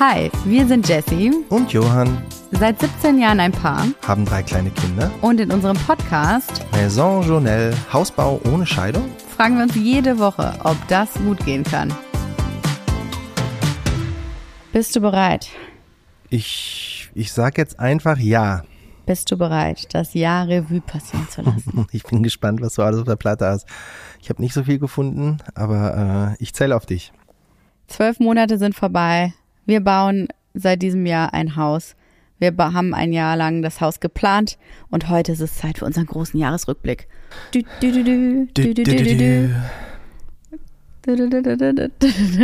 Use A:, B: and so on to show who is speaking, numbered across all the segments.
A: Hi, wir sind Jessie,
B: Und Johann
A: seit 17 Jahren ein Paar
B: haben drei kleine Kinder.
A: und in unserem Podcast
B: Maison Journelle, Hausbau ohne Scheidung.
A: fragen wir uns jede Woche, ob das gut gehen kann. Bist du bereit?
B: Ich, ich sag jetzt einfach ja.
A: Bist du bereit, das Jahr Revue passieren zu lassen?
B: Ich bin gespannt, was du alles auf der Platte hast. Ich habe nicht so viel gefunden, aber äh, ich zähle auf dich.
A: Zwölf Monate sind vorbei. Wir bauen seit diesem Jahr ein Haus. Wir haben ein Jahr lang das Haus geplant und heute ist es Zeit für unseren großen Jahresrückblick.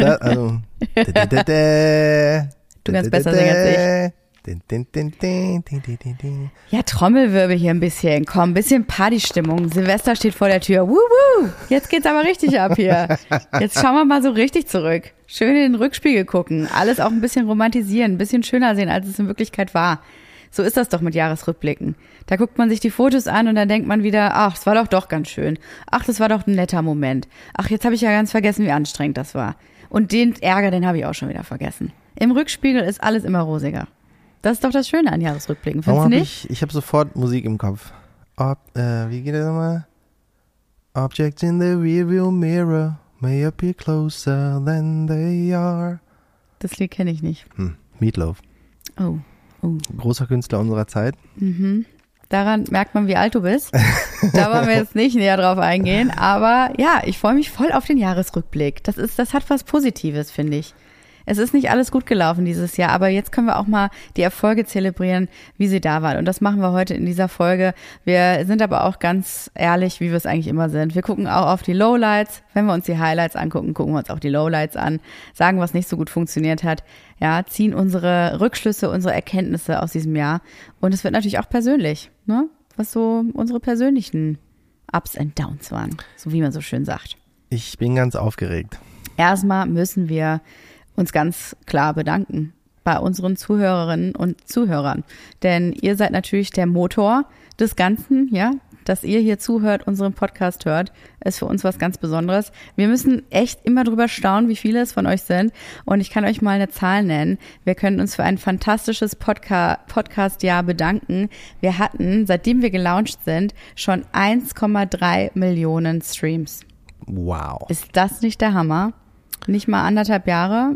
B: Da, also. Du
A: kannst besser singen als
B: ich.
A: Ja, Trommelwirbel hier ein bisschen. Komm, ein bisschen Partystimmung. Silvester steht vor der Tür. Woo, woo. Jetzt geht's aber richtig ab hier. Jetzt schauen wir mal so richtig zurück. Schön in den Rückspiegel gucken. Alles auch ein bisschen romantisieren, ein bisschen schöner sehen, als es in Wirklichkeit war. So ist das doch mit Jahresrückblicken. Da guckt man sich die Fotos an und dann denkt man wieder, ach, das war doch doch ganz schön. Ach, das war doch ein netter Moment. Ach, jetzt habe ich ja ganz vergessen, wie anstrengend das war. Und den Ärger, den habe ich auch schon wieder vergessen. Im Rückspiegel ist alles immer rosiger. Das ist doch das Schöne an Jahresrückblicken, findest du nicht?
B: ich, ich habe sofort Musik im Kopf. Ob, äh, wie geht das nochmal? Objects in the rearview mirror may appear closer than they are.
A: Das Lied kenne ich nicht.
B: Hm, Meatloaf.
A: Oh, oh.
B: Großer Künstler unserer Zeit.
A: Daran merkt man, wie alt du bist. Da wollen wir jetzt nicht näher drauf eingehen. Aber ja, ich freue mich voll auf den Jahresrückblick. Das ist, das hat was Positives, finde ich. Es ist nicht alles gut gelaufen dieses Jahr, aber jetzt können wir auch mal die Erfolge zelebrieren, wie sie da waren. Und das machen wir heute in dieser Folge. Wir sind aber auch ganz ehrlich, wie wir es eigentlich immer sind. Wir gucken auch auf die Lowlights. Wenn wir uns die Highlights angucken, gucken wir uns auch die Lowlights an, sagen, was nicht so gut funktioniert hat. Ja, ziehen unsere Rückschlüsse, unsere Erkenntnisse aus diesem Jahr. Und es wird natürlich auch persönlich, ne? Was so unsere persönlichen Ups and Downs waren, so wie man so schön sagt.
B: Ich bin ganz aufgeregt.
A: Erstmal müssen wir uns ganz klar bedanken bei unseren Zuhörerinnen und Zuhörern. Denn ihr seid natürlich der Motor des Ganzen, ja. Dass ihr hier zuhört, unseren Podcast hört, ist für uns was ganz Besonderes. Wir müssen echt immer drüber staunen, wie viele es von euch sind. Und ich kann euch mal eine Zahl nennen. Wir können uns für ein fantastisches Podca Podcast-Jahr bedanken. Wir hatten, seitdem wir gelauncht sind, schon 1,3 Millionen Streams.
B: Wow.
A: Ist das nicht der Hammer? Nicht mal anderthalb Jahre.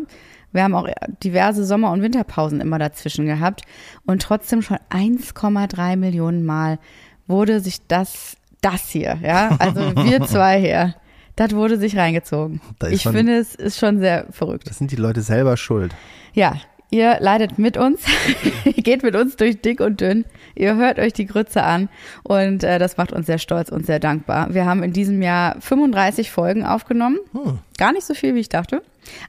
A: Wir haben auch diverse Sommer- und Winterpausen immer dazwischen gehabt. Und trotzdem schon 1,3 Millionen Mal wurde sich das, das hier, ja, also wir zwei hier, das wurde sich reingezogen.
B: Da
A: Ich
B: schon-
A: finde, es ist schon sehr verrückt.
B: Das sind die Leute selber schuld.
A: Ja, ihr leidet mit uns, ihr geht mit uns durch dick und dünn, ihr hört euch die Grütze an und äh, das macht uns sehr stolz und sehr dankbar. Wir haben in diesem Jahr 35 Folgen aufgenommen, gar nicht so viel, wie ich dachte.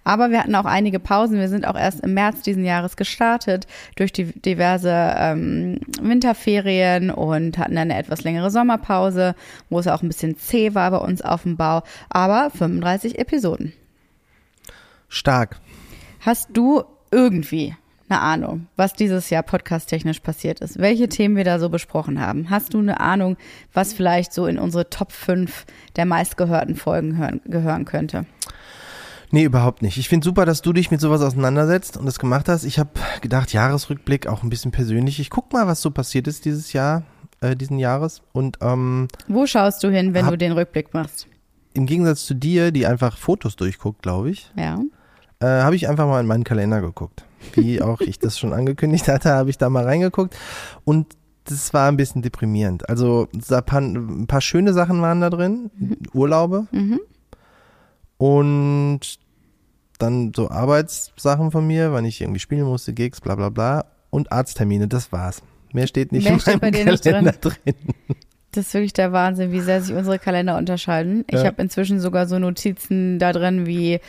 A: Aber wir hatten auch einige Pausen. Wir sind auch erst im März diesen Jahres gestartet durch die diverse ähm, Winterferien und hatten dann eine etwas längere Sommerpause, wo es auch ein bisschen zäh war bei uns auf dem Bau. Aber 35 Episoden.
B: Stark.
A: Hast du irgendwie eine Ahnung, was dieses Jahr podcasttechnisch passiert ist? Welche Themen wir da so besprochen haben? Hast du eine Ahnung, was vielleicht so in unsere Top 5 der meistgehörten Folgen hören, gehören könnte?
B: Nee, überhaupt nicht. Ich finde super, dass du dich mit sowas auseinandersetzt und das gemacht hast. Ich habe gedacht, Jahresrückblick auch ein bisschen persönlich. Ich guck mal, was so passiert ist dieses Jahr, äh, diesen Jahres. Und ähm,
A: Wo schaust du hin, wenn
B: Hab-
A: du den Rückblick machst?
B: im Gegensatz zu dir, die einfach Fotos durchguckt, glaube ich,
A: Ja.
B: Äh, habe ich einfach mal in meinen Kalender geguckt. Wie auch ich das schon angekündigt hatte, habe ich da mal reingeguckt. Und das war ein bisschen deprimierend. Also ein paar, schöne Sachen waren da drin, Urlaube
A: Mhm.
B: und dann so Arbeitssachen von mir, wann ich irgendwie spielen musste, Gigs, bla bla bla und Arzttermine, das war's. Mehr steht nicht
A: Mehr
B: in meinem Kalender drin.
A: Das ist wirklich der Wahnsinn, wie sehr sich unsere Kalender unterscheiden. Ich
B: Ja.
A: habe inzwischen sogar so Notizen da drin wie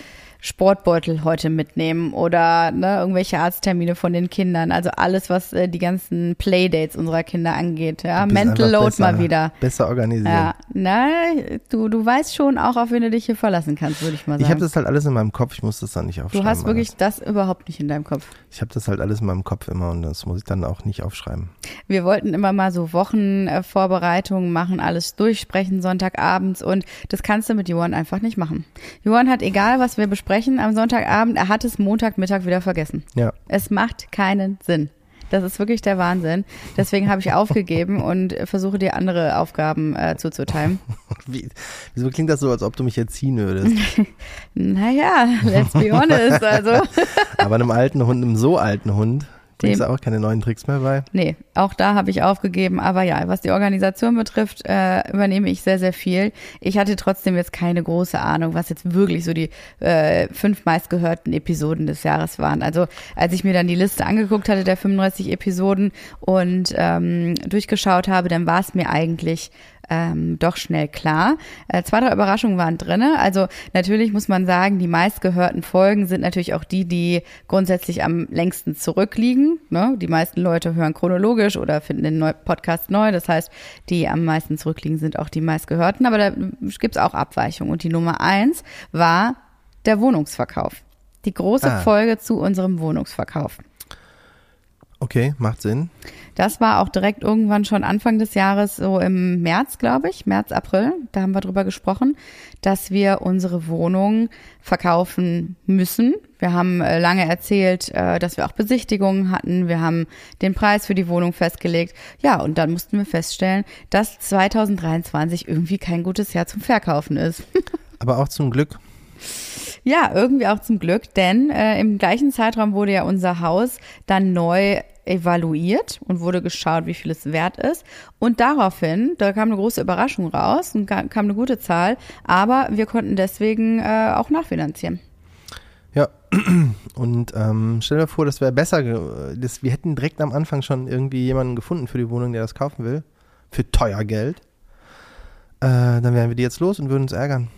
A: Sportbeutel heute mitnehmen oder ne, irgendwelche Arzttermine von den Kindern. Also alles, was äh, die ganzen Playdates unserer Kinder angeht. Ja,
B: Du
A: Mental Load
B: besser,
A: mal wieder.
B: Besser organisiert.
A: Ja, na, du, du weißt schon auch, auf wen du dich hier verlassen kannst, würde ich mal
B: Ich habe
A: sagen.
B: das halt alles in meinem Kopf, ich muss das dann nicht
A: Du
B: aufschreiben.
A: hast wirklich
B: alles.
A: das überhaupt nicht in deinem Kopf.
B: Ich habe das halt alles in meinem Kopf immer und das muss ich dann auch nicht aufschreiben.
A: Wir wollten immer mal so Wochenvorbereitungen machen, alles durchsprechen Sonntagabends und das kannst du mit Johann einfach nicht machen. Johann hat egal, was wir besprechen, versprechen am Sonntagabend, er hat es Montagmittag wieder vergessen.
B: Ja.
A: Es macht keinen Sinn. Das ist wirklich der Wahnsinn. Deswegen habe ich aufgegeben und versuche dir andere Aufgaben äh, zuzuteilen.
B: Wie, wieso klingt das so, als ob du mich erziehen würdest?
A: Naja, let's be honest. Also.
B: Aber einem alten Hund, einem so alten Hund, bringst du auch keine neuen Tricks mehr bei?
A: Nee, auch da habe ich aufgegeben. Aber ja, was die Organisation betrifft, äh, übernehme ich sehr, sehr viel. Ich hatte trotzdem jetzt keine große Ahnung, was jetzt wirklich so die äh, fünf meistgehörten Episoden des Jahres waren. Also als ich mir dann die Liste angeguckt hatte der 35 Episoden und ähm, durchgeschaut habe, dann war es mir eigentlich ähm, doch schnell klar. Äh, zwei, drei Überraschungen waren drinne. Also natürlich muss man sagen, die meistgehörten Folgen sind natürlich auch die, die grundsätzlich am längsten zurückliegen. Ne? Die meisten Leute hören chronologisch oder finden den Neu Podcast neu. Das heißt, die am meisten zurückliegen sind auch die meistgehörten. Aber da gibt's auch Abweichungen. Und die Nummer eins war der Wohnungsverkauf. Die große
B: Ah.
A: Folge zu unserem Wohnungsverkauf.
B: Okay, macht Sinn.
A: Das war auch direkt irgendwann schon Anfang des Jahres, so im März, glaube ich, März, April. Da haben wir drüber gesprochen, dass wir unsere Wohnung verkaufen müssen. Wir haben äh, lange erzählt, äh, dass wir auch Besichtigungen hatten. Wir haben den Preis für die Wohnung festgelegt. Ja, und dann mussten wir feststellen, dass 2023 irgendwie kein gutes Jahr zum Verkaufen ist.
B: Aber auch zum Glück.
A: Ja, irgendwie auch zum Glück, denn äh, im gleichen Zeitraum wurde ja unser Haus dann neu evaluiert und wurde geschaut, wie viel es wert ist. Und daraufhin, da kam eine große Überraschung raus und kam eine gute Zahl, aber wir konnten deswegen äh, auch nachfinanzieren.
B: Ja, und ähm, stell dir vor, das wäre besser, das, wir hätten direkt am Anfang schon irgendwie jemanden gefunden für die Wohnung, der das kaufen will, für teuer Geld. Äh, dann wären wir die jetzt los und würden uns ärgern.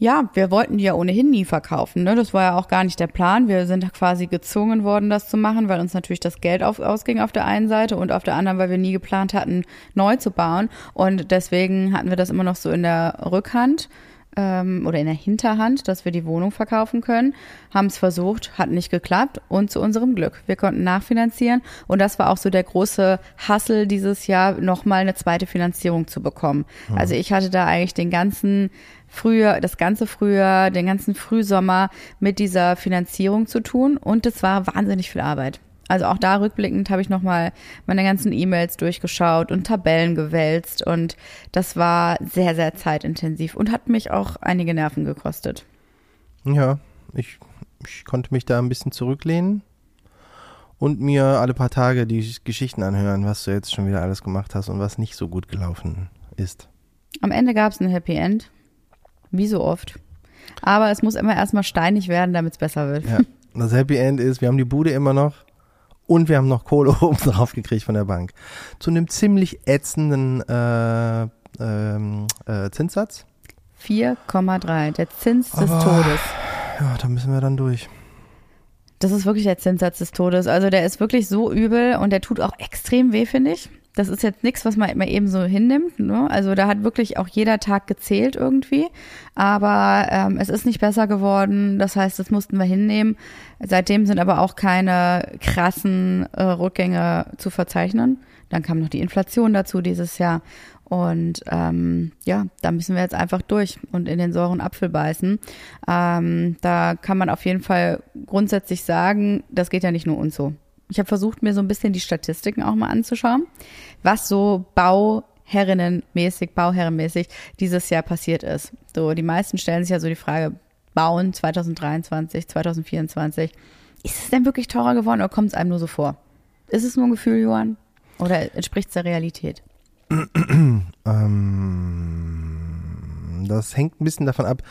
A: Ja, wir wollten die ja ohnehin nie verkaufen. Ne? Das war ja auch gar nicht der Plan. Wir sind quasi gezwungen worden, das zu machen, weil uns natürlich das Geld auf, ausging auf der einen Seite und auf der anderen, weil wir nie geplant hatten, neu zu bauen. Und deswegen hatten wir das immer noch so in der Rückhand ähm, oder in der Hinterhand, dass wir die Wohnung verkaufen können. Haben es versucht, hat nicht geklappt und zu unserem Glück. Wir konnten nachfinanzieren und das war auch so der große Hassel dieses Jahr, nochmal eine zweite Finanzierung zu bekommen. Also ich hatte da eigentlich den ganzen Frühjahr, das ganze Frühjahr, den ganzen Frühsommer mit dieser Finanzierung zu tun und es war wahnsinnig viel Arbeit. Also auch da rückblickend habe ich nochmal meine ganzen E-Mails durchgeschaut und Tabellen gewälzt und das war sehr, sehr zeitintensiv und hat mich auch einige Nerven gekostet.
B: Ja, ich, ich konnte mich da ein bisschen zurücklehnen und mir alle paar Tage die Geschichten anhören, was du jetzt schon wieder alles gemacht hast und was nicht so gut gelaufen ist.
A: Am Ende gab es ein Happy End, wie so oft. Aber es muss immer erstmal steinig werden, damit es besser wird.
B: Ja. Das Happy End ist, wir haben die Bude immer noch und wir haben noch Kohle oben drauf gekriegt von der Bank. Zu einem ziemlich ätzenden äh, ähm, äh, Zinssatz.
A: 4,3, der Zins des
B: Aber-
A: Todes.
B: Ja, da müssen wir dann durch.
A: Das ist wirklich der Zinssatz des Todes. Also der ist wirklich so übel und der tut auch extrem weh, finde ich. Das ist jetzt nichts, was man immer eben so hinnimmt. Ne? Also da hat wirklich auch jeder Tag gezählt irgendwie. Aber ähm, es ist nicht besser geworden. Das heißt, das mussten wir hinnehmen. Seitdem sind aber auch keine krassen äh, Rückgänge zu verzeichnen. Dann kam noch die Inflation dazu dieses Jahr. Und ähm, ja, da müssen wir jetzt einfach durch und in den sauren Apfel beißen. Ähm, da kann man auf jeden Fall grundsätzlich sagen, das geht ja nicht nur uns so. Ich habe versucht, mir so ein bisschen die Statistiken auch mal anzuschauen, was so Bauherrinnenmäßig, Bauherrenmäßig dieses Jahr passiert ist. So, die meisten stellen sich ja so die Frage, bauen 2023, 2024. Ist es denn wirklich teurer geworden oder kommt es einem nur so vor? Ist es nur ein Gefühl, Johann? Oder entspricht es der Realität?
B: Ähm, das hängt ein bisschen davon ab.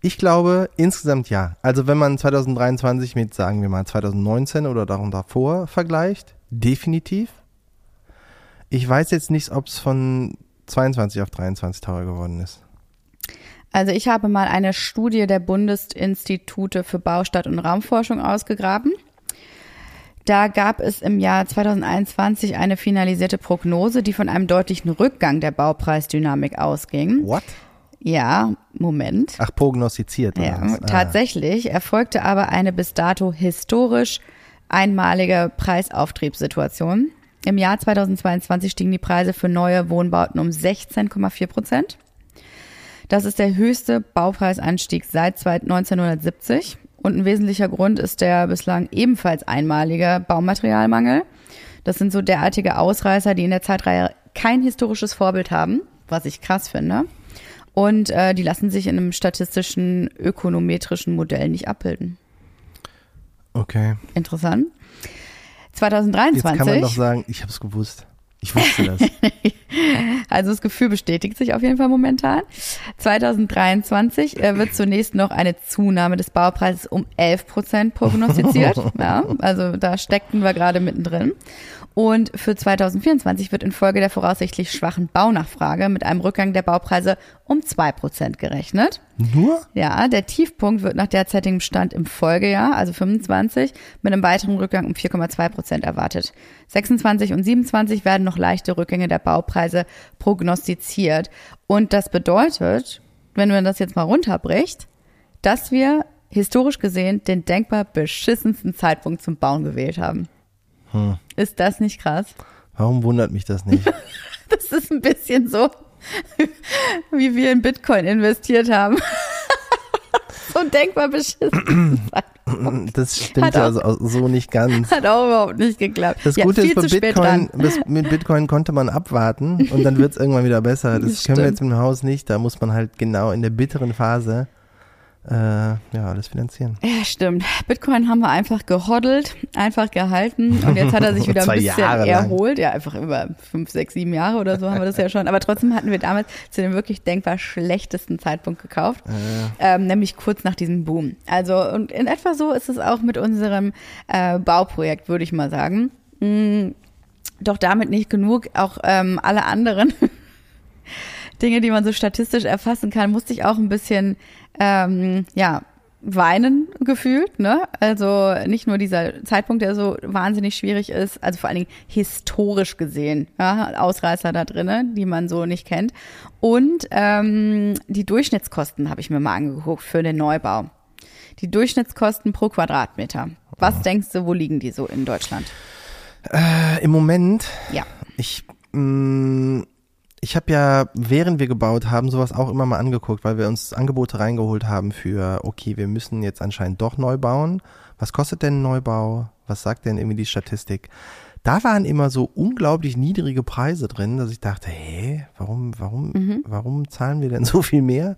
B: Ich glaube insgesamt ja. Also wenn man 2023 mit, sagen wir mal, 2019 oder darum davor vergleicht, definitiv. Ich weiß jetzt nicht, ob es von 22 auf 23 teurer geworden ist.
A: Also ich habe mal eine Studie der Bundesinstitute für Baustadt und Raumforschung ausgegraben. Da gab es im Jahr 2021 eine finalisierte Prognose, die von einem deutlichen Rückgang der Baupreisdynamik ausging.
B: What?
A: Ja, Moment.
B: Ach, prognostiziert.
A: Ja?
B: Ah.
A: tatsächlich erfolgte aber eine bis dato historisch einmalige Preisauftriebssituation. Im Jahr 2022 stiegen die Preise für neue Wohnbauten um 16,4 Prozent. Das ist der höchste Baupreisanstieg seit 1970. Und ein wesentlicher Grund ist der bislang ebenfalls einmalige Baumaterialmangel. Das sind so derartige Ausreißer, die in der Zeitreihe kein historisches Vorbild haben, was ich krass finde. Und äh, die lassen sich in einem statistischen, ökonometrischen Modell nicht abbilden.
B: Okay.
A: Interessant. 2023.
B: Jetzt kann man doch sagen, ich habe es gewusst. Ich wusste das.
A: also das Gefühl bestätigt sich auf jeden Fall momentan. 2023 äh, wird zunächst noch eine Zunahme des Baupreises um 11 Prozent prognostiziert. ja, also da steckten wir gerade mittendrin. Und für 2024 wird infolge der voraussichtlich schwachen Baunachfrage mit einem Rückgang der Baupreise um zwei Prozent gerechnet.
B: Nur?
A: Ja, der Tiefpunkt wird nach derzeitigem Stand im Folgejahr, also 25, mit einem weiteren Rückgang um 4,2 Prozent erwartet. 26 und 27 werden noch leichte Rückgänge der Baupreise prognostiziert. Und das bedeutet, wenn man das jetzt mal runterbricht, dass wir historisch gesehen den denkbar beschissensten Zeitpunkt zum Bauen gewählt haben. Hm. Ist das nicht krass?
B: Warum wundert mich das nicht?
A: das ist ein bisschen so, wie wir in Bitcoin investiert haben. so denkbar beschissen.
B: Das stimmt ja also so nicht ganz.
A: Hat auch überhaupt nicht geklappt.
B: Das Gute ist, bei Bitcoin, mit Bitcoin konnte man abwarten und dann wird es irgendwann wieder besser. Das, das können wir jetzt mit dem Haus nicht. Da muss man halt genau in der bitteren Phase äh, ja, alles finanzieren.
A: Ja, stimmt. Bitcoin haben wir einfach gehoddelt, einfach gehalten und jetzt hat er sich wieder ein bisschen erholt. Ja, einfach über fünf, sechs, sieben Jahre oder so haben wir das ja schon. Aber trotzdem hatten wir damals zu dem wirklich denkbar schlechtesten Zeitpunkt gekauft, äh. ähm, nämlich kurz nach diesem Boom. Also und in etwa so ist es auch mit unserem äh, Bauprojekt, würde ich mal sagen. Hm, doch damit nicht genug. Auch ähm, alle anderen Dinge, die man so statistisch erfassen kann, musste ich auch ein bisschen ähm, ja, weinen gefühlt, ne? Also nicht nur dieser Zeitpunkt, der so wahnsinnig schwierig ist, also vor allen Dingen historisch gesehen, ja, Ausreißer da drinnen, die man so nicht kennt. Und ähm, die Durchschnittskosten habe ich mir mal angeguckt für den Neubau. Die Durchschnittskosten pro Quadratmeter. Was oh. denkst du, wo liegen die so in Deutschland?
B: Äh, Im Moment?
A: Ja.
B: Ich mh, mm, ich habe ja, während wir gebaut haben, sowas auch immer mal angeguckt, weil wir uns Angebote reingeholt haben für, okay, wir müssen jetzt anscheinend doch neu bauen. Was kostet denn ein Neubau? Was sagt denn irgendwie die Statistik? Da waren immer so unglaublich niedrige Preise drin, dass ich dachte, hä, warum, warum, mhm. warum zahlen wir denn so viel mehr?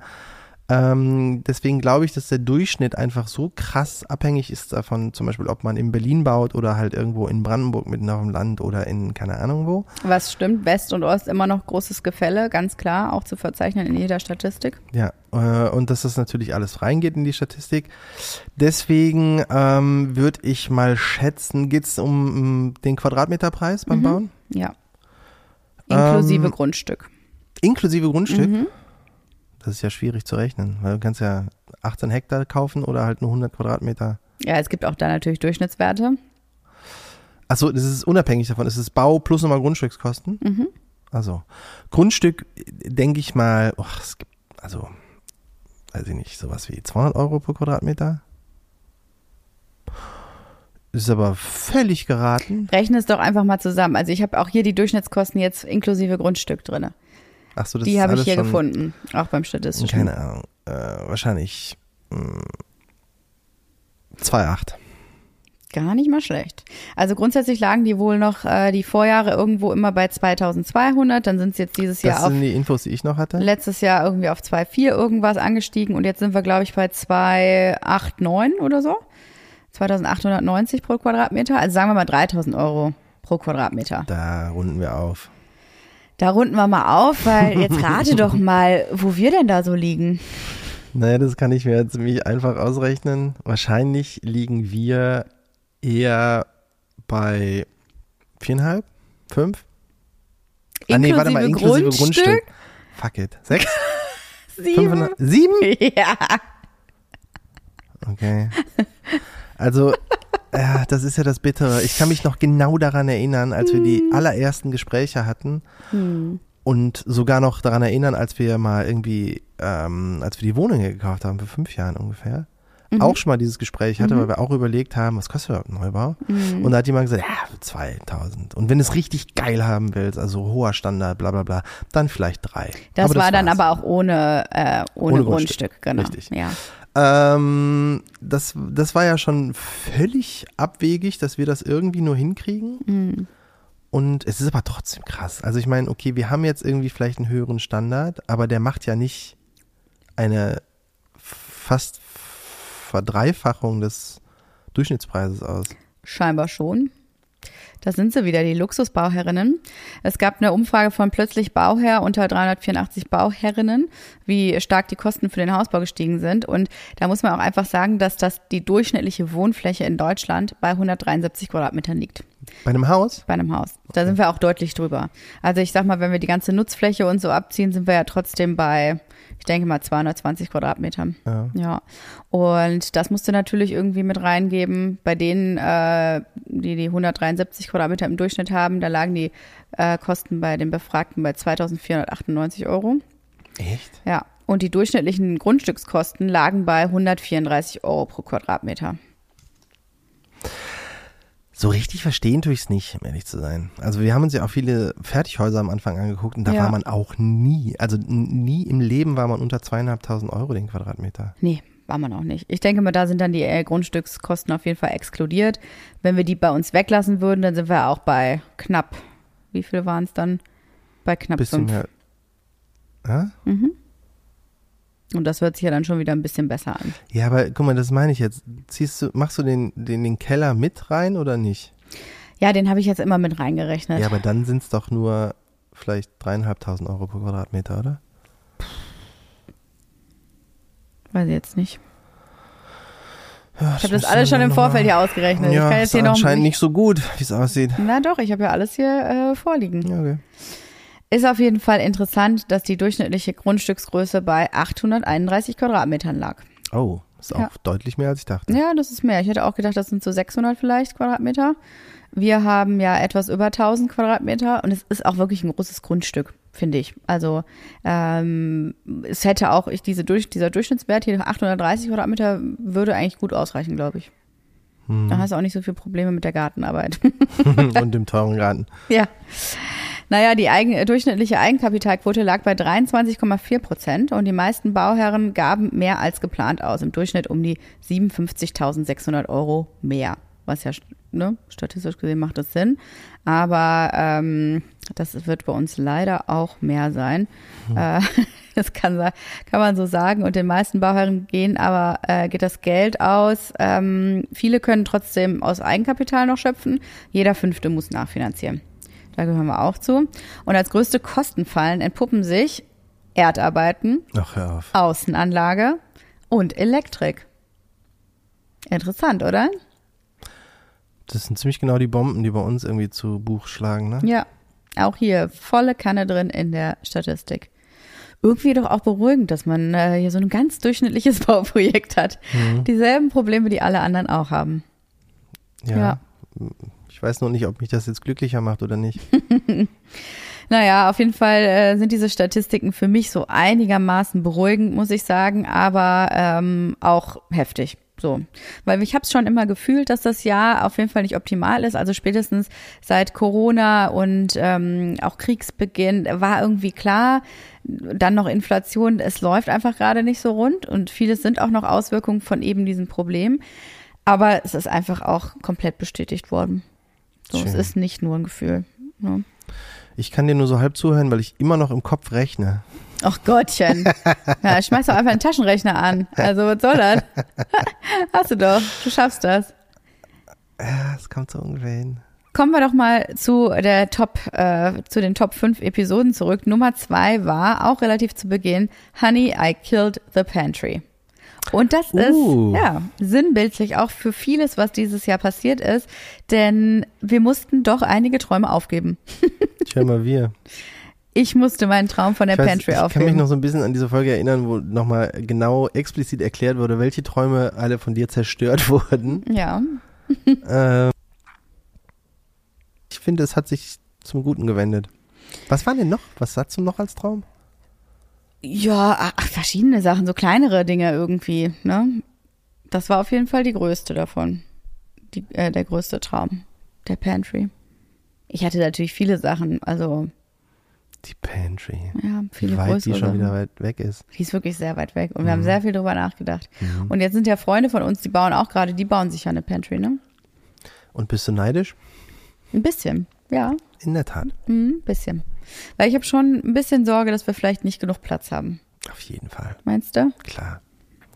B: Ähm, deswegen glaube ich, dass der Durchschnitt einfach so krass abhängig ist davon, zum Beispiel, ob man in Berlin baut oder halt irgendwo in Brandenburg mitten auf dem Land oder in keine Ahnung wo.
A: Was stimmt, West und Ost immer noch großes Gefälle, ganz klar, auch zu verzeichnen in jeder Statistik.
B: Ja, äh, und dass das natürlich alles reingeht in die Statistik. Deswegen ähm, würde ich mal schätzen, geht es um, um, den Quadratmeterpreis beim mhm. Bauen?
A: Ja. Inklusive ähm, Grundstück.
B: Inklusive Grundstück? Mhm. Das ist ja schwierig zu rechnen, weil du kannst ja 18 Hektar kaufen oder halt nur 100 Quadratmeter.
A: Ja, es gibt auch da natürlich Durchschnittswerte.
B: Achso, das ist unabhängig davon. Es ist Bau plus nochmal Grundstückskosten. Mhm. Also, Grundstück, denke ich mal, oh, es gibt, also, weiß ich nicht, sowas wie 200 Euro pro Quadratmeter. Ist aber völlig geraten.
A: Rechne es doch einfach mal zusammen. Also ich habe auch hier die Durchschnittskosten jetzt inklusive Grundstück drin.
B: Ach so, das
A: Die habe ich hier gefunden, auch beim Statistischen.
B: Keine Ahnung. Äh, wahrscheinlich 2,8. Hm,
A: Gar nicht mal schlecht. Also grundsätzlich lagen die wohl noch äh, die Vorjahre irgendwo immer bei 2200, dann sind es jetzt dieses Jahr
B: das
A: auf.
B: sind die Infos, die ich noch hatte.
A: Letztes Jahr irgendwie auf 2,4 irgendwas angestiegen und jetzt sind wir, glaube ich, bei 2,89 oder so. 2890 pro Quadratmeter. Also sagen wir mal 3000 Euro pro Quadratmeter.
B: Da runden wir auf.
A: Da runden wir mal auf, weil jetzt rate doch mal, wo wir denn da so liegen.
B: Naja, das kann ich mir ziemlich einfach ausrechnen. Wahrscheinlich liegen wir eher bei viereinhalb, fünf?
A: Inklusive ah, nee, warte mal, inklusive Grundstück. Grundstück.
B: Fuck it. Sechs?
A: Sieben.
B: Sieben?
A: Ja.
B: Okay. Also ja, das ist ja das Bittere. Ich kann mich noch genau daran erinnern, als wir die hm. allerersten Gespräche hatten hm. und sogar noch daran erinnern, als wir mal irgendwie, ähm, als wir die Wohnung hier gekauft haben, vor fünf Jahren ungefähr. auch schon mal dieses Gespräch hatte,
A: Mhm.
B: weil wir auch überlegt haben, was kostet überhaupt ein Neubau? Und da hat jemand gesagt, ja, 2000. Und wenn du es richtig geil haben willst, also hoher Standard, bla bla bla, dann vielleicht drei.
A: Das, war dann
B: war's.
A: aber auch ohne, äh, ohne,
B: Ohne
A: Grundstück.
B: Grundstück.
A: genau.
B: Richtig.
A: Ja.
B: Ähm, das, das war ja schon völlig abwegig, dass wir das irgendwie nur hinkriegen.
A: Mhm.
B: Und es ist aber trotzdem krass. Also ich meine, okay, wir haben jetzt irgendwie vielleicht einen höheren Standard, aber der macht ja nicht eine fast Verdreifachung des Durchschnittspreises aus.
A: Scheinbar schon. Da sind sie wieder, die Luxusbauherrinnen. Es gab eine Umfrage von plötzlich Bauherr unter 384 Bauherrinnen, wie stark die Kosten für den Hausbau gestiegen sind. Und da muss man auch einfach sagen, dass das die durchschnittliche Wohnfläche in Deutschland bei 173 Quadratmetern liegt.
B: Bei einem Haus?
A: Bei einem Haus. Da sind wir auch deutlich drüber. Also ich sag mal, wenn wir die ganze Nutzfläche und so abziehen, sind wir ja trotzdem bei, ich denke mal, 220 Quadratmetern.
B: Ja.
A: Ja. Und das musst du natürlich irgendwie mit reingeben. Bei denen, äh, die die 173 Quadratmeter im Durchschnitt haben, da lagen die äh, Kosten bei den Befragten bei 2498 Euro.
B: Echt?
A: Ja. Und die durchschnittlichen Grundstückskosten lagen bei 134 Euro pro Quadratmeter.
B: So richtig verstehen tue ich es nicht, um ehrlich zu sein. Also wir haben uns ja auch viele Fertighäuser am Anfang angeguckt und da
A: Ja.
B: war man auch nie, also nie im Leben war man unter zweieinhalbtausend Euro den Quadratmeter.
A: Nee, war man auch nicht. Ich denke mal, da sind dann die äh, Grundstückskosten auf jeden Fall exkludiert. Wenn wir die bei uns weglassen würden, dann sind wir auch bei knapp, wie viel waren es dann? Bei knapp
B: Bisschen
A: fünf.
B: mehr. Ja?
A: Und das hört sich ja dann schon wieder ein bisschen besser an.
B: ja, aber guck mal, das meine ich jetzt. Ziehst du, machst du den, den, den Keller mit rein oder nicht?
A: Ja, den habe ich jetzt immer mit reingerechnet.
B: Ja, aber dann sind es doch nur vielleicht dreieinhalbtausend Euro pro Quadratmeter, oder?
A: Weiß ich jetzt nicht.
B: Ja,
A: Ich habe das alles schon im Vorfeld hier ausgerechnet.
B: Ja,
A: ich kann jetzt
B: ist
A: hier noch.
B: anscheinend nicht so gut, wie es aussieht.
A: Na doch, ich habe ja alles hier äh, vorliegen.
B: Ja, okay.
A: Ist auf jeden Fall interessant, dass die durchschnittliche Grundstücksgröße bei 831 Quadratmetern lag.
B: Oh, ist auch
A: Ja.
B: deutlich mehr, als ich dachte.
A: Ja, das ist mehr. Ich hätte auch gedacht, das sind so 600 vielleicht Quadratmeter. Wir haben ja etwas über 1000 Quadratmeter und es ist auch wirklich ein großes Grundstück, finde ich. Also ähm, es hätte auch, ich diese durch, dieser Durchschnittswert hier 830 Quadratmeter würde eigentlich gut ausreichen, glaube ich.
B: Hm.
A: Da hast du auch nicht so viele Probleme mit der Gartenarbeit.
B: und dem teuren Garten.
A: ja. Naja, die eigen, äh, durchschnittliche Eigenkapitalquote lag bei 23,4 Prozent und die meisten Bauherren gaben mehr als geplant aus. Im Durchschnitt um die 57.600 Euro mehr. Was ja, ne, statistisch gesehen macht das Sinn. Aber ähm, das wird bei uns leider auch mehr sein. Äh, das kann, kann man so sagen. Und den meisten Bauherren gehen aber, äh, geht das Geld aus. Ähm, viele können trotzdem aus Eigenkapital noch schöpfen. Jeder Fünfte muss nachfinanzieren. Da gehören wir auch zu. Und als größte Kostenfallen entpuppen sich Erdarbeiten,
B: Ach, hör auf.
A: Außenanlage und Elektrik. Interessant, oder?
B: Das sind ziemlich genau die Bomben, die bei uns irgendwie zu Buch schlagen, ne?
A: Ja. Auch hier volle Kanne drin in der Statistik. Irgendwie doch auch beruhigend, dass man äh, hier so ein ganz durchschnittliches Bauprojekt hat. Dieselben Probleme, die alle anderen auch haben. ja.
B: Ich weiß noch nicht, ob mich das jetzt glücklicher macht oder nicht.
A: Naja, auf jeden Fall äh, sind diese Statistiken für mich so einigermaßen beruhigend, muss ich sagen, aber ähm, auch heftig. So, weil ich habe es schon immer gefühlt, dass das Jahr auf jeden Fall nicht optimal ist. Also spätestens seit Corona und ähm, auch Kriegsbeginn war irgendwie klar, dann noch Inflation, es läuft einfach gerade nicht so rund und vieles sind auch noch Auswirkungen von eben diesem Problem. Aber es ist einfach auch komplett bestätigt worden. So, es ist nicht nur ein Gefühl. Ne?
B: Ich kann dir nur so halb zuhören, weil ich immer noch im Kopf rechne.
A: Ach Gottchen. Ja, schmeiß doch einfach einen Taschenrechner an. Also, was soll das? Hast du doch. Du schaffst das.
B: Ja, es kommt so ungefähr hin.
A: Kommen wir doch mal zu der Top, äh, zu den Top 5 Episoden zurück. Nummer zwei war auch relativ zu Beginn Honey, I Killed the Pantry. Und das
B: Uh.
A: ist ja sinnbildlich auch für vieles, was dieses Jahr passiert ist, denn wir mussten doch einige Träume aufgeben.
B: Tja, mal wir.
A: Ich musste meinen Traum von der
B: Ich, weiß,
A: Pantry
B: ich kann
A: aufgeben.
B: mich noch so ein bisschen an diese Folge erinnern, wo nochmal genau explizit erklärt wurde, welche Träume alle von dir zerstört wurden.
A: ja,
B: äh, ich finde, es hat sich zum Guten gewendet. Was war denn noch? Was hast du noch als Traum?
A: Ja, ach, verschiedene Sachen, so kleinere Dinge irgendwie, ne? Das war auf jeden Fall die größte davon. Die, äh, der größte Traum. Der Pantry. Ich hatte natürlich viele Sachen, also
B: Die Pantry.
A: ja, viele
B: Wie weit
A: größere
B: die schon
A: Sachen.
B: wieder weit weg ist.
A: Die ist wirklich sehr weit weg und wir haben sehr viel drüber nachgedacht. Und jetzt sind ja Freunde von uns, die bauen auch gerade, die bauen sich ja eine Pantry, ne?
B: Und bist du neidisch?
A: Ein bisschen, ja,
B: In der Tat.
A: mhm, ein bisschen. Weil ich habe schon ein bisschen Sorge, dass wir vielleicht nicht genug Platz haben.
B: Auf jeden Fall.
A: Meinst du?
B: Klar.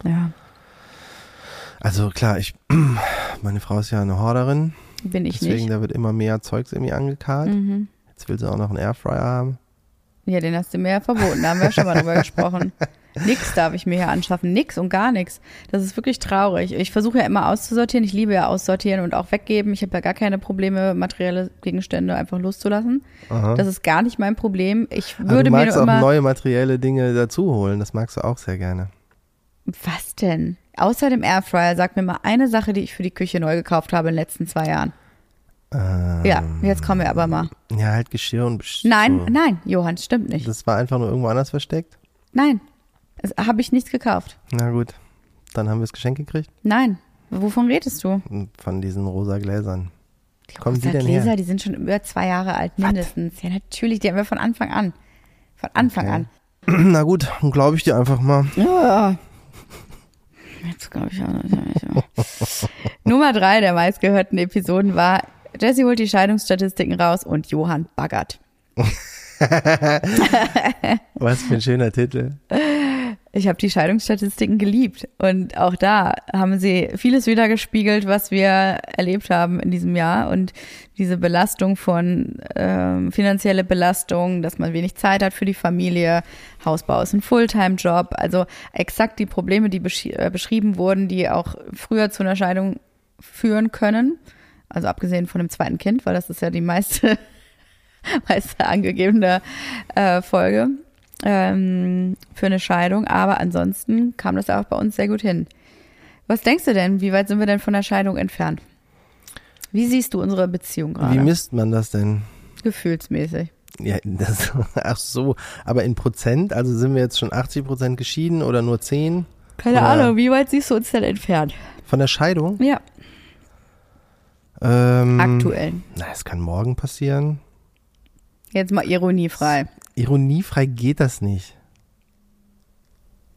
A: Ja,
B: Also klar, ich, meine Frau ist ja eine Horderin,
A: bin ich
B: deswegen
A: nicht.
B: da wird immer mehr Zeugs irgendwie angekarrt.
A: Mhm.
B: Jetzt will sie auch noch einen Airfryer haben.
A: Ja, den hast du mir ja verboten, da haben wir schon mal drüber gesprochen. Nix darf ich mir hier anschaffen, nix und gar nichts. Das ist wirklich traurig. Ich versuche ja immer auszusortieren. Ich liebe ja aussortieren und auch weggeben. Ich habe ja gar keine Probleme, materielle Gegenstände einfach loszulassen.
B: Aha.
A: Das ist gar nicht mein Problem. Ich
B: Aber
A: würde
B: du
A: mir
B: magst
A: nur
B: auch
A: immer.
B: neue materielle Dinge dazu holen. Das magst du auch sehr gerne.
A: Was denn? Außer dem Airfryer, sag mir mal eine Sache, die ich für die Küche neu gekauft habe in den letzten zwei Jahren.
B: Ähm,
A: Ja, jetzt kommen wir aber mal.
B: Ja, halt Geschirr und Besch-
A: Nein,
B: so.
A: nein, Johann, stimmt nicht.
B: Das war einfach nur irgendwo anders versteckt.
A: Nein, habe ich nichts gekauft.
B: Na gut, dann haben wir das Geschenk gekriegt
A: Nein. Wovon redest du?
B: von diesen rosa Gläsern.
A: Die
B: Kommen die
A: rosa
B: denn
A: Gläser,
B: her?
A: die sind schon über zwei Jahre alt, mindestens. Ja, natürlich, die haben wir von Anfang an. Von Anfang
B: Okay.
A: an.
B: Na gut, dann glaube ich dir einfach mal.
A: Ja. Jetzt glaube ich auch nicht. Nummer drei der meistgehörten Episoden war, Jesse holt die Scheidungsstatistiken raus und Johann baggert.
B: Was für ein schöner Titel.
A: Ich habe die Scheidungsstatistiken geliebt. Und auch da haben sie vieles wiedergespiegelt, was wir erlebt haben in diesem Jahr. Und diese Belastung von ähm, finanzielle Belastung, dass man wenig Zeit hat für die Familie, Hausbau ist ein Fulltime-Job, also exakt die Probleme, die besch äh, beschrieben wurden, die auch früher zu einer Scheidung führen können, also abgesehen von dem zweiten Kind, weil das ist ja die meiste, meiste angegebene äh, Folge ähm, für eine Scheidung. Aber ansonsten kam das auch bei uns sehr gut hin. Was denkst du denn? Wie weit sind wir denn von der Scheidung entfernt? Wie siehst du unsere Beziehung
B: Wie
A: gerade?
B: misst man das denn?
A: Gefühlsmäßig.
B: Ja, das, ach so, aber in Prozent, also sind wir jetzt schon 80 Prozent geschieden oder nur 10
A: Keine
B: Oder-
A: Ahnung, wie weit siehst du uns denn entfernt?
B: von der Scheidung?
A: Ja,
B: Ähm,
A: aktuell.
B: Na, es kann morgen passieren.
A: Jetzt mal ironiefrei.
B: Ironiefrei geht das nicht.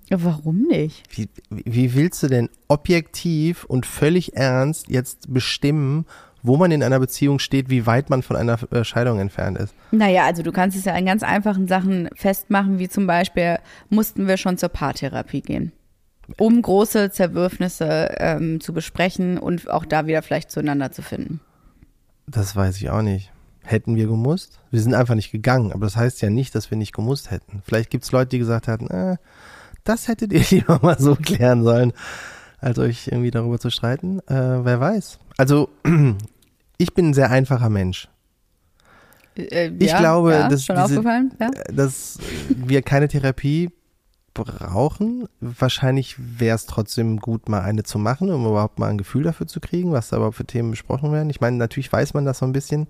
A: Warum nicht?
B: Wie, wie willst du denn objektiv und völlig ernst jetzt bestimmen, wo man in einer Beziehung steht, wie weit man von einer äh, Scheidung entfernt ist?
A: Naja, also du kannst es ja in ganz einfachen Sachen festmachen, wie zum Beispiel, mussten wir schon zur Paartherapie gehen, um große Zerwürfnisse ähm, zu besprechen und auch da wieder vielleicht zueinander zu finden.
B: Das weiß ich auch nicht. Hätten wir gemusst? Wir sind einfach nicht gegangen, aber das heißt ja nicht, dass wir nicht gemusst hätten. Vielleicht gibt es Leute, die gesagt hatten, äh, das hättet ihr lieber mal so klären sollen, als euch irgendwie darüber zu streiten. Äh, wer weiß. Also, ich bin ein sehr einfacher Mensch.
A: Äh,
B: Ich
A: ja,
B: glaube,
A: ja,
B: dass diese-
A: ja?
B: dass wir keine Therapie brauchen. Wahrscheinlich wäre es trotzdem gut, mal eine zu machen, um überhaupt mal ein Gefühl dafür zu kriegen, was da überhaupt für Themen besprochen werden. Ich meine, natürlich weiß man das so ein bisschen,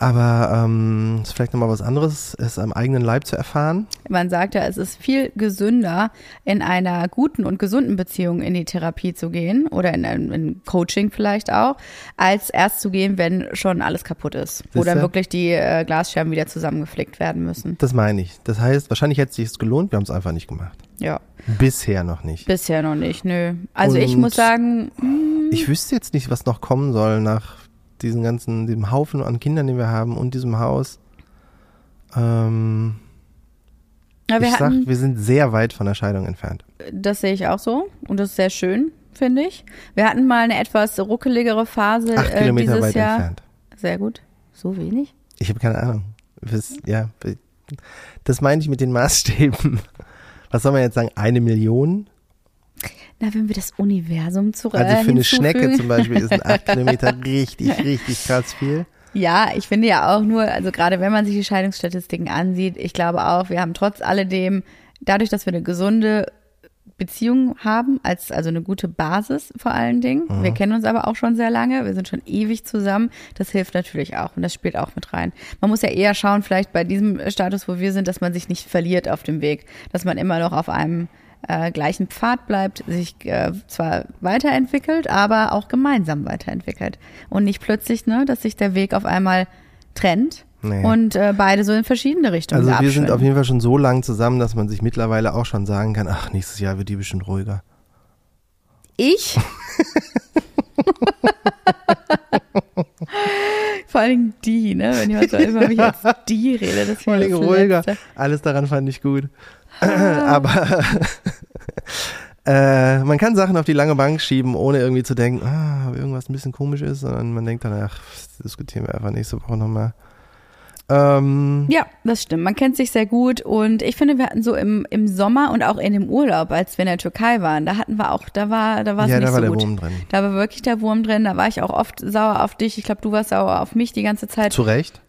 B: aber ähm, ist vielleicht nochmal was anderes, es am eigenen Leib zu erfahren.
A: Man sagt ja, es ist viel gesünder, in einer guten und gesunden Beziehung in die Therapie zu gehen oder in ein in Coaching vielleicht auch, als erst zu gehen, wenn schon alles kaputt ist,
B: Siehste?
A: dann wirklich die äh, Glasscherben wieder zusammengeflickt werden müssen.
B: Das meine ich. Das heißt, wahrscheinlich hätte es sich gelohnt, wir haben es einfach nicht gemacht.
A: Ja,
B: Bisher noch nicht.
A: bisher noch nicht, nö. Also ich
B: Und-
A: muss sagen,
B: Ich wüsste jetzt nicht, was noch kommen soll nach diesen ganzen, dem Haufen an Kindern, den wir haben und diesem Haus. Ähm,
A: ja, wir
B: ich sag,
A: hatten,
B: wir sind sehr weit von der Scheidung entfernt.
A: das sehe ich auch so und das ist sehr schön, finde ich. Wir hatten mal eine etwas ruckeligere Phase
B: Acht
A: äh,
B: Kilometer
A: dieses
B: weit
A: Jahr.
B: entfernt.
A: Sehr gut. So wenig?
B: Ich habe keine Ahnung. Das, ja, das meine ich mit den Maßstäben. Was soll man jetzt sagen? Eine Million?
A: Na, wenn wir das Universum zu
B: Also für eine Schnecke zum Beispiel ist ein acht Kilometer richtig, richtig krass viel.
A: Ja, ich finde ja auch nur, also gerade wenn man sich die Scheidungsstatistiken ansieht, ich glaube auch, wir haben trotz alledem, dadurch, dass wir eine gesunde Beziehung haben, als also eine gute Basis vor allen Dingen. Wir kennen uns aber auch schon sehr lange, wir sind schon ewig zusammen. Das hilft natürlich auch und das spielt auch mit rein. Man muss ja eher schauen, vielleicht bei diesem Status, wo wir sind, dass man sich nicht verliert auf dem Weg, dass man immer noch auf einem äh, gleichen Pfad bleibt, sich äh, zwar weiterentwickelt, aber auch gemeinsam weiterentwickelt. Und nicht plötzlich, ne, dass sich der Weg auf einmal trennt.
B: Nee.
A: Und äh, beide so in verschiedene Richtungen
B: Also wir sind auf jeden Fall schon so lang zusammen, dass man sich mittlerweile auch schon sagen kann, ach, nächstes Jahr wird die bestimmt ruhiger.
A: Ich? Vor allen Dingen die, ne? Wenn jemand so über mich als die redet, das
B: Vor
A: wäre
B: allem ruhiger.
A: Letzte.
B: Alles daran fand ich gut. Aber äh, man kann Sachen auf die lange Bank schieben, ohne irgendwie zu denken, ah, ob irgendwas ein bisschen komisch ist, sondern man denkt dann, ach, das diskutieren wir einfach nächste Woche nochmal. Ähm,
A: Ja, das stimmt. Man kennt sich sehr gut und ich finde, wir hatten so im, im Sommer und auch in dem Urlaub, als wir in der Türkei waren, da hatten wir auch, da war, da war es
B: ja,
A: nicht
B: da war
A: so
B: der
A: gut.
B: Wurm drin.
A: Da war wirklich der Wurm drin. Da war ich auch oft sauer auf dich. Ich glaube, du warst sauer auf mich die ganze Zeit.
B: Zu Recht.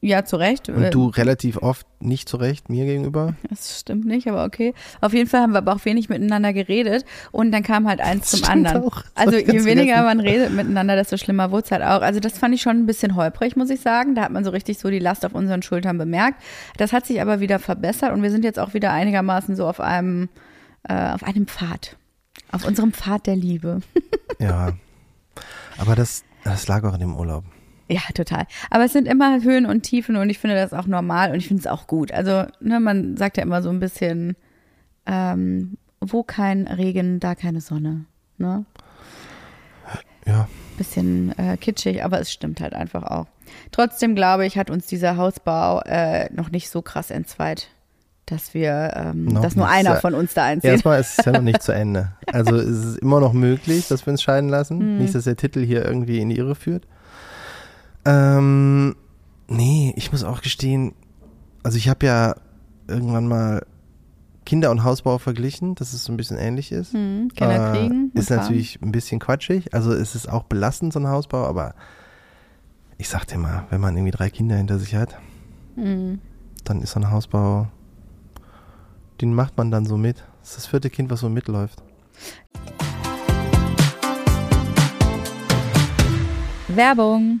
A: Ja, zu Recht.
B: Und du relativ oft nicht zu Recht mir gegenüber.
A: Das stimmt nicht, aber okay. Auf jeden Fall haben wir aber auch wenig miteinander geredet und dann kam halt eins zum anderen.
B: auch.
A: Also je weniger
B: vergessen.
A: man redet miteinander, desto schlimmer wurde es halt auch. Also das fand ich schon ein bisschen holprig, muss ich sagen. Da hat man so richtig so die Last auf unseren Schultern bemerkt. Das hat sich aber wieder verbessert und wir sind jetzt auch wieder einigermaßen so auf einem, äh, auf einem Pfad. Auf unserem Pfad der Liebe.
B: Ja. Aber das, das lag auch in dem Urlaub.
A: Ja, total. Aber es sind immer Höhen und Tiefen und ich finde das auch normal und ich finde es auch gut. Also, ne, man sagt ja immer so ein bisschen, ähm, wo kein Regen, da keine Sonne. Ne?
B: Ja.
A: Bisschen äh, kitschig, aber es stimmt halt einfach auch. Trotzdem glaube ich, hat uns dieser Hausbau äh, noch nicht so krass entzweit, dass wir, ähm,
B: Noch
A: dass nur einer von uns da einzieht.
B: Erstmal ist es ja noch nicht zu Ende. Also es ist immer noch möglich, dass wir uns scheiden lassen. Nicht, dass der Titel hier irgendwie in die Irre führt. Ähm, nee, ich muss auch gestehen, also ich habe ja irgendwann mal Kinder- und Hausbau verglichen, dass es so ein bisschen ähnlich ist.
A: Hm, Kinder
B: Äh,
A: kriegen.
B: Ist natürlich ein bisschen quatschig. Also es ist auch belastend, so ein Hausbau, aber ich sag dir mal, wenn man irgendwie drei Kinder hinter sich hat,
A: Hm.
B: dann ist so ein Hausbau, den macht man dann so mit. Das ist das vierte Kind, was so mitläuft.
A: Werbung.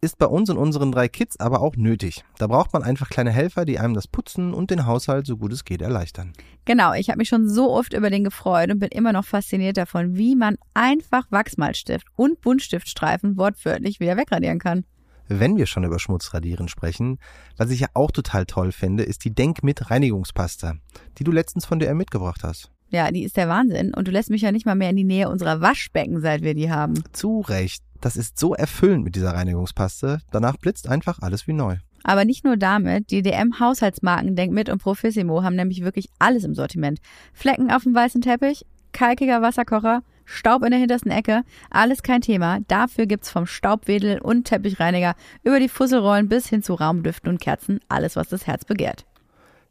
B: Ist bei uns und unseren drei Kids aber auch nötig. Da braucht man einfach kleine Helfer, die einem das Putzen und den Haushalt so gut es geht erleichtern.
A: Genau, ich habe mich schon so oft über den gefreut und bin immer noch fasziniert davon, wie man einfach Wachsmalstift und Buntstiftstreifen wortwörtlich wieder wegradieren kann.
B: Wenn wir schon über Schmutzradieren sprechen, was ich ja auch total toll finde, ist die Denk mit Reinigungspasta, die du letztens von DM mitgebracht hast.
A: Ja, die ist der Wahnsinn und du lässt mich ja nicht mal mehr in die Nähe unserer Waschbecken, seit wir die haben.
B: Zu Recht. Das ist so erfüllend mit dieser Reinigungspaste. Danach blitzt einfach alles wie neu.
A: Aber nicht nur damit, die DM-Haushaltsmarken Denkmit und Profissimo haben nämlich wirklich alles im Sortiment. Flecken auf dem weißen Teppich, kalkiger Wasserkocher, Staub in der hintersten Ecke, alles kein Thema. Dafür gibt's vom Staubwedel und Teppichreiniger über die Fusselrollen bis hin zu Raumdüften und Kerzen alles, was das Herz begehrt.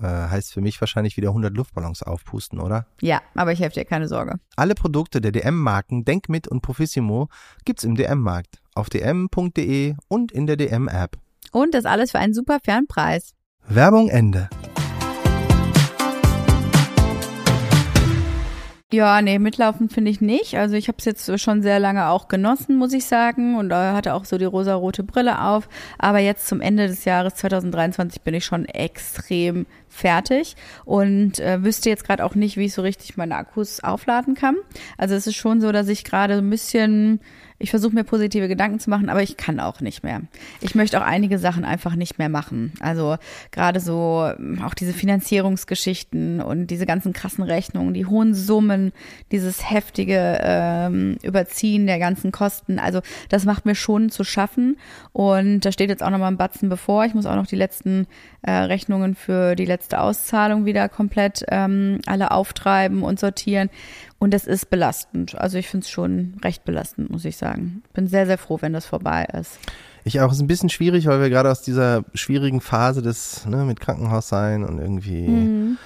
B: Äh, heißt für mich wahrscheinlich wieder 100 Luftballons aufpusten, oder?
A: Ja, aber ich helfe dir, keine Sorge.
B: Alle Produkte der DM-Marken Denkmit und Profissimo gibt's im DM-Markt, auf dm.de und in der DM-App.
A: Und das alles für einen super fairen Preis.
B: Werbung Ende.
A: Ja, nee, mitlaufen finde ich nicht. Also ich habe es jetzt schon sehr lange auch genossen, muss ich sagen. Und äh, hatte auch so die rosarote Brille auf. Aber jetzt zum Ende des Jahres 2023 bin ich schon extrem fertig und äh, wüsste jetzt gerade auch nicht, wie ich so richtig meine Akkus aufladen kann. Also es ist schon so, dass ich gerade ein bisschen Ich versuche mir positive Gedanken zu machen, aber ich kann auch nicht mehr. Ich möchte auch einige Sachen einfach nicht mehr machen. Also gerade so ähm, auch diese Finanzierungsgeschichten und diese ganzen krassen Rechnungen, die hohen Summen, dieses heftige ähm, Überziehen der ganzen Kosten. Also das macht mir schon zu schaffen. Und da steht jetzt auch noch mal ein Batzen bevor. Ich muss auch noch die letzten äh, Rechnungen für die letzte Auszahlung wieder komplett ähm, alle auftreiben und sortieren. Und das ist belastend. Also ich finde es schon recht belastend, muss ich sagen. Bin sehr, sehr froh, wenn das vorbei ist.
B: Ich auch. Es ist ein bisschen schwierig, weil wir gerade aus dieser schwierigen Phase des, ne, mit Krankenhaus sein und irgendwie
A: Mhm.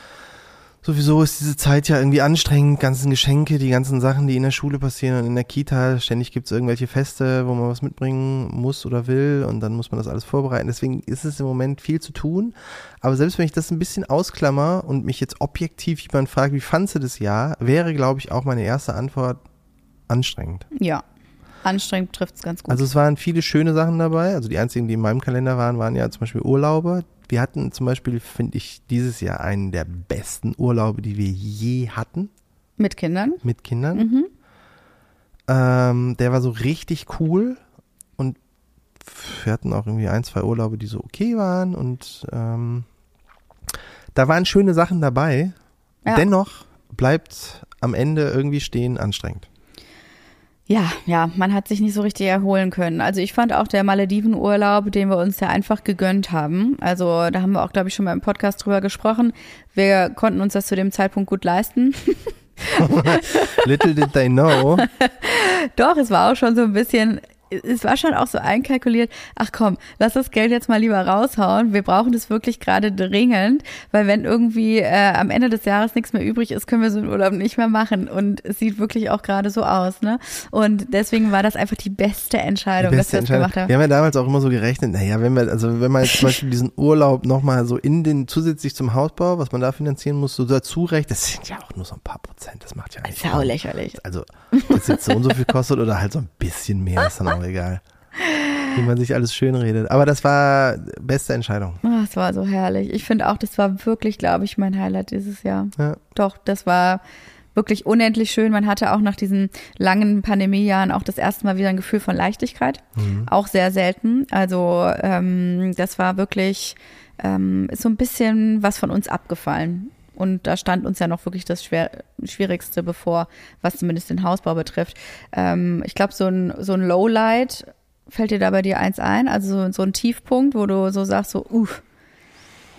B: Sowieso ist diese Zeit ja irgendwie anstrengend, ganzen Geschenke, die ganzen Sachen, die in der Schule passieren und in der Kita, ständig gibt es irgendwelche Feste, wo man was mitbringen muss oder will und dann muss man das alles vorbereiten. Deswegen ist es im Moment viel zu tun. Aber selbst wenn ich das ein bisschen ausklammer und mich jetzt objektiv jemand fragt, wie fandst du das Jahr, wäre, glaube ich, auch meine erste Antwort anstrengend.
A: Ja. Anstrengend trifft es ganz gut.
B: Also es waren viele schöne Sachen dabei. Also die einzigen, die in meinem Kalender waren, waren ja zum Beispiel Urlaube. Wir hatten zum Beispiel, finde ich, dieses Jahr einen der besten Urlaube, die wir je hatten
A: Mit Kindern.
B: mit Kindern.
A: Mhm.
B: Ähm, der war so richtig cool und wir hatten auch irgendwie ein, zwei Urlaube, die so okay waren und ähm, da waren schöne Sachen dabei.
A: Ja.
B: Dennoch bleibt am Ende irgendwie stehen anstrengend.
A: Ja, ja, man hat sich nicht so richtig erholen können. Also ich fand auch der Maledivenurlaub, den wir uns ja einfach gegönnt haben. Also da haben wir auch, glaube ich, schon mal im Podcast drüber gesprochen. Wir konnten uns das zu dem Zeitpunkt gut leisten.
B: Little did they know.
A: Doch, es war auch schon so ein bisschen, es war schon auch so einkalkuliert, ach komm, lass das Geld jetzt mal lieber raushauen. Wir brauchen das wirklich gerade dringend, weil wenn irgendwie äh, am Ende des Jahres nichts mehr übrig ist, können wir so einen Urlaub nicht mehr machen. Und es sieht wirklich auch gerade so aus, ne? Und deswegen war das einfach die beste Entscheidung,
B: Die beste
A: dass wir das gemacht haben.
B: Wir haben ja damals auch immer so gerechnet, naja, wenn wir, also wenn man jetzt zum Beispiel diesen Urlaub nochmal so in den, zusätzlich zum Hausbau, was man da finanzieren muss, so dazu rechnet, das sind ja auch nur so ein paar Prozent, das macht ja nicht.
A: Sau lächerlich.
B: Also, das jetzt so und so viel kostet oder halt so ein bisschen mehr, ist dann auch egal. Wie man sich alles schön redet. Aber das war beste Entscheidung.
A: Oh, es war so herrlich. Ich finde auch, das war wirklich, glaube ich, mein Highlight dieses Jahr.
B: Ja.
A: Doch, das war wirklich unendlich schön. Man hatte auch nach diesen langen Pandemiejahren auch das erste Mal wieder ein Gefühl von Leichtigkeit. Auch sehr selten. Also ähm, das war wirklich, ähm, ist so ein bisschen was von uns abgefallen. Und da stand uns ja noch wirklich das Schwer Schwierigste bevor, was zumindest den Hausbau betrifft. Ähm, ich glaube, so ein, so ein Lowlight, fällt dir da bei dir eins ein? Also so, ein Tiefpunkt, wo du so sagst, so, uff,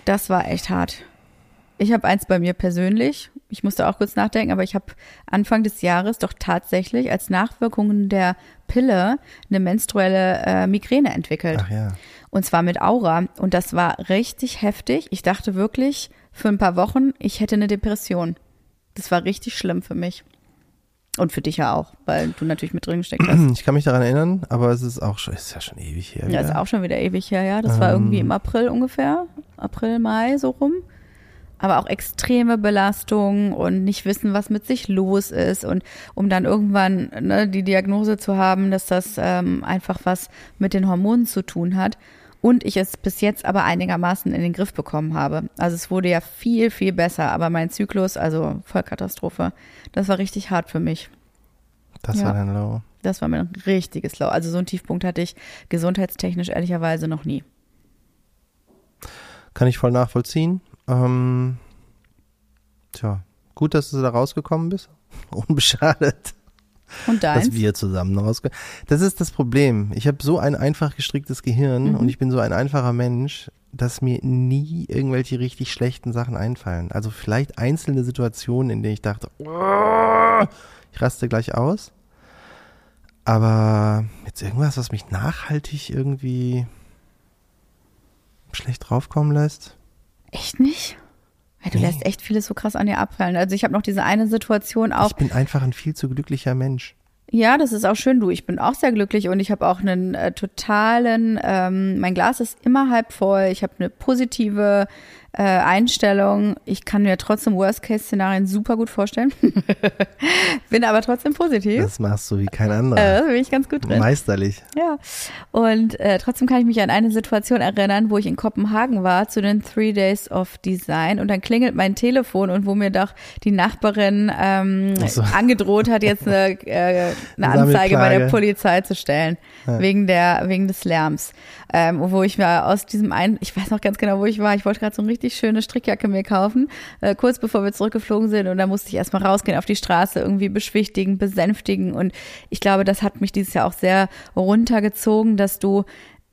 A: das war echt hart. Ich habe eins bei mir persönlich. Ich musste auch kurz nachdenken, aber ich habe Anfang des Jahres doch tatsächlich als Nachwirkungen der Pille eine menstruelle äh, Migräne entwickelt.
B: Ach ja.
A: Und zwar mit Aura. Und das war richtig heftig. Ich dachte wirklich für ein paar Wochen, ich hätte eine Depression. Das war richtig schlimm für mich. Und für dich ja auch, weil du natürlich mit drin gesteckt hast.
B: Ich kann mich daran erinnern, aber es ist auch schon, ist ja schon ewig her.
A: Ja, ist auch schon wieder ewig her, ja. Das war irgendwie im April ungefähr. April, Mai, so rum. Aber auch extreme Belastung und nicht wissen, was mit sich los ist. Und um dann irgendwann ne, die Diagnose zu haben, dass das ähm, einfach was mit den Hormonen zu tun hat. Und ich es bis jetzt aber einigermaßen in den Griff bekommen habe. Also es wurde ja viel, viel besser. Aber mein Zyklus, also Vollkatastrophe, das war richtig hart für mich.
B: das
A: ja.
B: war dann low.
A: Das war mir ein richtiges Low. Also so einen Tiefpunkt hatte ich gesundheitstechnisch ehrlicherweise noch nie.
B: Kann ich voll nachvollziehen. Ähm, tja, gut, dass du da rausgekommen bist. Unbeschadet.
A: Und
B: dass
A: deins?
B: wir zusammen rauskommen. Das ist das Problem. Ich habe so ein einfach gestricktes Gehirn
A: Mhm.
B: und ich bin so ein einfacher Mensch, dass mir nie irgendwelche richtig schlechten Sachen einfallen. Also vielleicht einzelne Situationen, in denen ich dachte, "Oh, ich raste gleich aus. Aber jetzt irgendwas, was mich nachhaltig irgendwie schlecht draufkommen lässt.
A: Echt nicht? Ja, du
B: Nee.
A: lässt echt vieles so krass an dir abfallen. Also ich habe noch diese eine Situation auch.
B: Ich bin einfach ein viel zu glücklicher Mensch.
A: Ja, das ist auch schön, du. Ich bin auch sehr glücklich und ich habe auch einen äh, totalen, ähm, mein Glas ist immer halb voll. Ich habe eine positive äh, Einstellung. Ich kann mir trotzdem Worst-Case-Szenarien super gut vorstellen. bin aber trotzdem positiv.
B: Das machst du wie kein anderer.
A: Äh, da bin ich ganz gut drin.
B: Meisterlich.
A: Ja. Und äh, trotzdem kann ich mich an eine Situation erinnern, wo ich in Kopenhagen war zu den Three Days of Design und dann klingelt mein Telefon und wo mir doch die Nachbarin ähm,
B: so.
A: angedroht hat, jetzt eine, äh, eine Anzeige bei der Polizei zu stellen ja. wegen der wegen des Lärms, ähm, wo ich mir aus diesem einen, ich weiß noch ganz genau, wo ich war. Ich wollte gerade so eine richtig schöne Strickjacke mir kaufen, äh, kurz bevor wir zurückgeflogen sind. Und da musste ich erstmal rausgehen auf die Straße, irgendwie beschwichtigen, besänftigen. Und ich glaube, das hat mich dieses Jahr auch sehr runtergezogen, dass du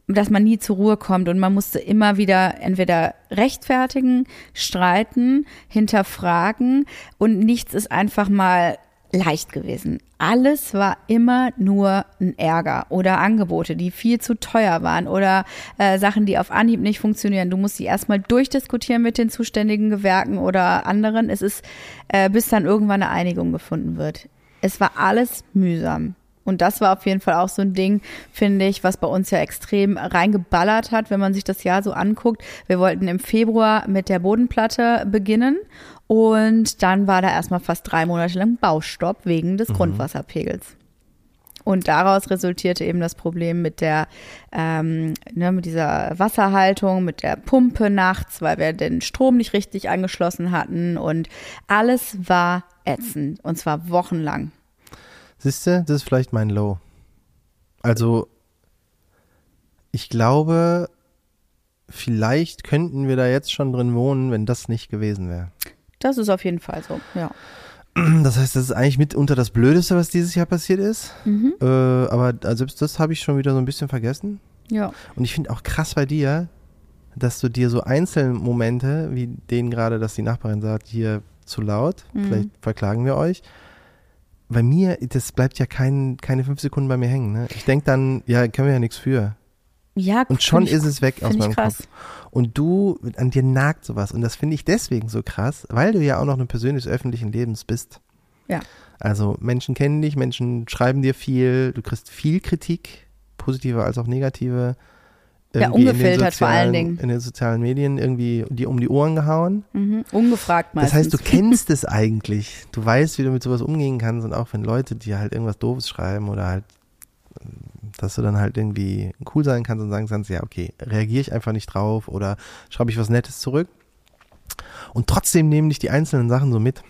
A: dass man nie zur Ruhe kommt. Und man musste immer wieder entweder rechtfertigen, streiten, hinterfragen. Und nichts ist einfach mal leicht gewesen. Alles war immer nur ein Ärger oder Angebote, die viel zu teuer waren oder äh, Sachen, die auf Anhieb nicht funktionieren. Du musst sie erstmal durchdiskutieren mit den zuständigen Gewerken oder anderen. Es ist, äh, bis dann irgendwann eine Einigung gefunden wird. Es war alles mühsam. Und das war auf jeden Fall auch so ein Ding, finde ich, was bei uns ja extrem reingeballert hat, wenn man sich das Jahr so anguckt. Wir wollten im Februar mit der Bodenplatte beginnen und dann war da erstmal fast drei Monate lang Baustopp wegen des mhm. Grundwasserpegels. Und daraus resultierte eben das Problem mit der, ähm, ne, mit dieser Wasserhaltung, mit der Pumpe nachts, weil wir den Strom nicht richtig angeschlossen hatten und alles war ätzend und zwar wochenlang.
B: Siehst du, das ist vielleicht mein Low. Also, ich glaube, vielleicht könnten wir da jetzt schon drin wohnen, wenn das nicht gewesen wäre.
A: Das ist auf jeden Fall so, ja.
B: Das heißt, das ist eigentlich mitunter das Blödeste, was dieses Jahr passiert ist. Mhm. Äh, aber selbst das habe ich schon wieder so ein bisschen vergessen.
A: Ja.
B: Und ich finde auch krass bei dir, dass du dir so einzelne Momente, wie den gerade, dass die Nachbarin sagt, hier zu laut, mhm. vielleicht verklagen wir euch, bei mir, das bleibt ja kein, keine fünf Sekunden bei mir hängen. Ne? Ich denke dann, ja, können wir ja nichts für.
A: Ja,
B: und schon ist es weg aus meinem Kopf. Und du, an dir nagt sowas. Und das finde ich deswegen so krass, weil du ja auch noch eine Person des öffentlichen Lebens bist.
A: Ja.
B: Also Menschen kennen dich, Menschen schreiben dir viel, du kriegst viel Kritik, positive als auch negative
A: ja, ungefiltert vor allen Dingen.
B: In den sozialen Medien irgendwie die um die Ohren gehauen.
A: Mhm. Ungefragt meistens.
B: Das heißt, du kennst es eigentlich. Du weißt, wie du mit sowas umgehen kannst und auch wenn Leute dir halt irgendwas Doofes schreiben oder halt, dass du dann halt irgendwie cool sein kannst und sagen kannst, ja, okay, reagiere ich einfach nicht drauf oder schreibe ich was Nettes zurück. Und trotzdem nehmen dich die einzelnen Sachen so mit.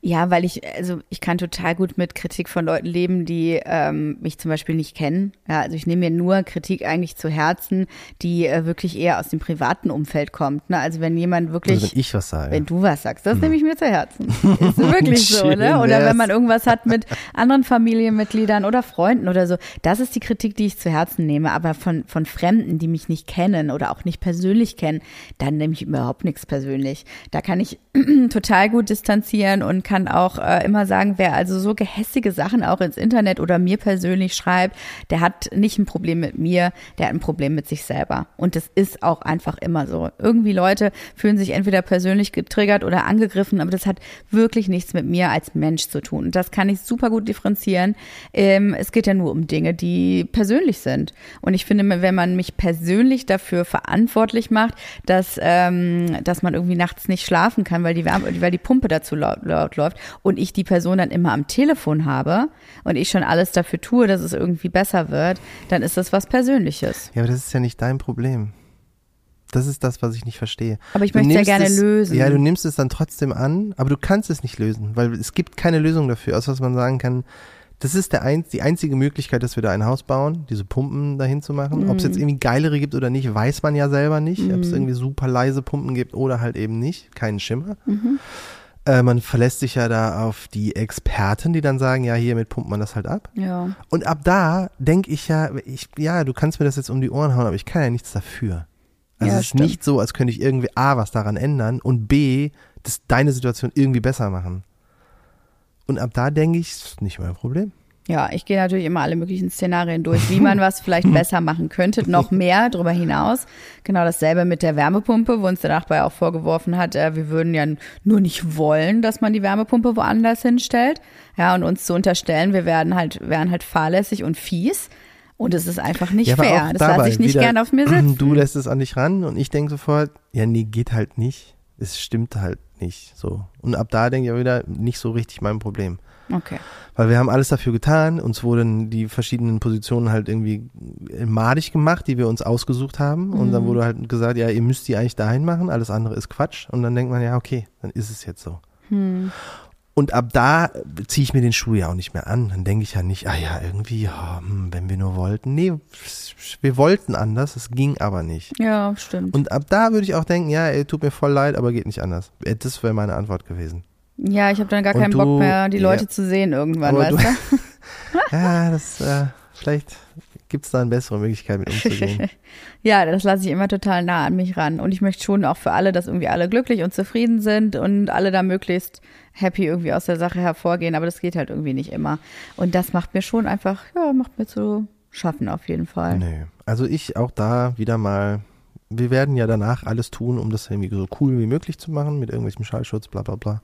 A: Ja, weil ich, also ich kann total gut mit Kritik von Leuten leben, die ähm, mich zum Beispiel nicht kennen. Ja, also ich nehme mir nur Kritik eigentlich zu Herzen, die äh, wirklich eher aus dem privaten Umfeld kommt. Ne? Also wenn jemand wirklich.
B: Also wenn ich was sage.
A: Wenn du was sagst, das hm. nehme ich mir zu Herzen. Ist wirklich so, ne? Oder wenn man irgendwas hat mit anderen Familienmitgliedern oder Freunden oder so. Das ist die Kritik, die ich zu Herzen nehme. Aber von, von Fremden, die mich nicht kennen oder auch nicht persönlich kennen, dann nehme ich überhaupt nichts persönlich. Da kann ich total gut distanzieren und kann auch äh, immer sagen, wer also so gehässige Sachen auch ins Internet oder mir persönlich schreibt, der hat nicht ein Problem mit mir, der hat ein Problem mit sich selber. Und das ist auch einfach immer so. Irgendwie Leute fühlen sich entweder persönlich getriggert oder angegriffen, aber das hat wirklich nichts mit mir als Mensch zu tun. Und das kann ich super gut differenzieren. Ähm, es geht ja nur um Dinge, die persönlich sind. Und ich finde, wenn man mich persönlich dafür verantwortlich macht, dass, ähm, dass man irgendwie nachts nicht schlafen kann, weil die Wärme, weil die Pumpe dazu laut, laut läuft und ich die Person dann immer am Telefon habe und ich schon alles dafür tue, dass es irgendwie besser wird, dann ist das was Persönliches.
B: Ja, aber das ist ja nicht dein Problem. Das ist das, was ich nicht verstehe.
A: Aber ich möchte es ja gerne
B: es,
A: lösen.
B: Ja, du nimmst es dann trotzdem an, aber du kannst es nicht lösen, weil es gibt keine Lösung dafür, außer dass man sagen kann, das ist der ein, die einzige Möglichkeit, dass wir da ein Haus bauen, diese Pumpen dahin zu machen. Mm. Ob es jetzt irgendwie geilere gibt oder nicht, weiß man ja selber nicht. Mm. Ob es mhm. irgendwie super leise Pumpen gibt oder halt eben nicht. Keinen Schimmer. Mhm. Äh, man verlässt sich ja da auf die Experten, die dann sagen, ja, hiermit pumpt man das halt ab.
A: Ja.
B: Und ab da denke ich ja, ich, ja, du kannst mir das jetzt um die Ohren hauen, aber ich kann ja nichts dafür. Also ja, es ist stimmt. nicht so, als könnte ich irgendwie A, was daran ändern und B, das deine Situation irgendwie besser machen. Und ab da denke ich, ist nicht mein Problem.
A: Ja, ich gehe natürlich immer alle möglichen Szenarien durch, wie man was vielleicht besser machen könnte, noch mehr darüber hinaus. Genau dasselbe mit der Wärmepumpe, wo uns der Nachbar auch vorgeworfen hat, äh, wir würden ja nur nicht wollen, dass man die Wärmepumpe woanders hinstellt. Ja, und uns zu unterstellen, wir werden halt, wären halt fahrlässig und fies. Und es ist einfach nicht
B: Ja,
A: fair. Das lasse ich nicht
B: wieder-
A: gern auf mir sitzen.
B: Du lässt es an dich ran und ich denke sofort, ja, nee, geht halt nicht. Es stimmt halt nicht so. Und ab da denke ich auch wieder, nicht so richtig mein Problem.
A: Okay.
B: Weil wir haben alles dafür getan, uns wurden die verschiedenen Positionen halt irgendwie madig gemacht, die wir uns ausgesucht haben. Und dann
A: Mhm.
B: wurde halt gesagt, ja, ihr müsst die eigentlich dahin machen, alles andere ist Quatsch. Und dann denkt man, ja, okay, dann ist es jetzt so.
A: Hm.
B: Und ab da ziehe ich mir den Schuh ja auch nicht mehr an. Dann denke ich ja nicht, ah ja, irgendwie, hm, wenn wir nur wollten. Nee, wir wollten anders, es ging aber nicht.
A: Ja, stimmt.
B: Und ab da würde ich auch denken, ja, ey, tut mir voll leid, aber geht nicht anders. Äh, Das wäre meine Antwort gewesen.
A: Ja, ich habe dann gar
B: Und
A: keinen
B: du-
A: Bock mehr, die Leute
B: ja.
A: zu sehen irgendwann, weißt
B: du-
A: du?
B: Ja, das, äh, vielleicht gibt es da eine bessere Möglichkeit mit umzugehen.
A: ja, das lasse ich immer total nah an mich ran. Und ich möchte schon auch für alle, dass irgendwie alle glücklich und zufrieden sind und alle da möglichst happy irgendwie aus der Sache hervorgehen. Aber das geht halt irgendwie nicht immer. Und das macht mir schon einfach, ja, macht mir zu schaffen auf jeden Fall.
B: Nö. Also ich auch da wieder mal, wir werden ja danach alles tun, um das irgendwie so cool wie möglich zu machen, mit irgendwelchem Schallschutz, bla bla bla.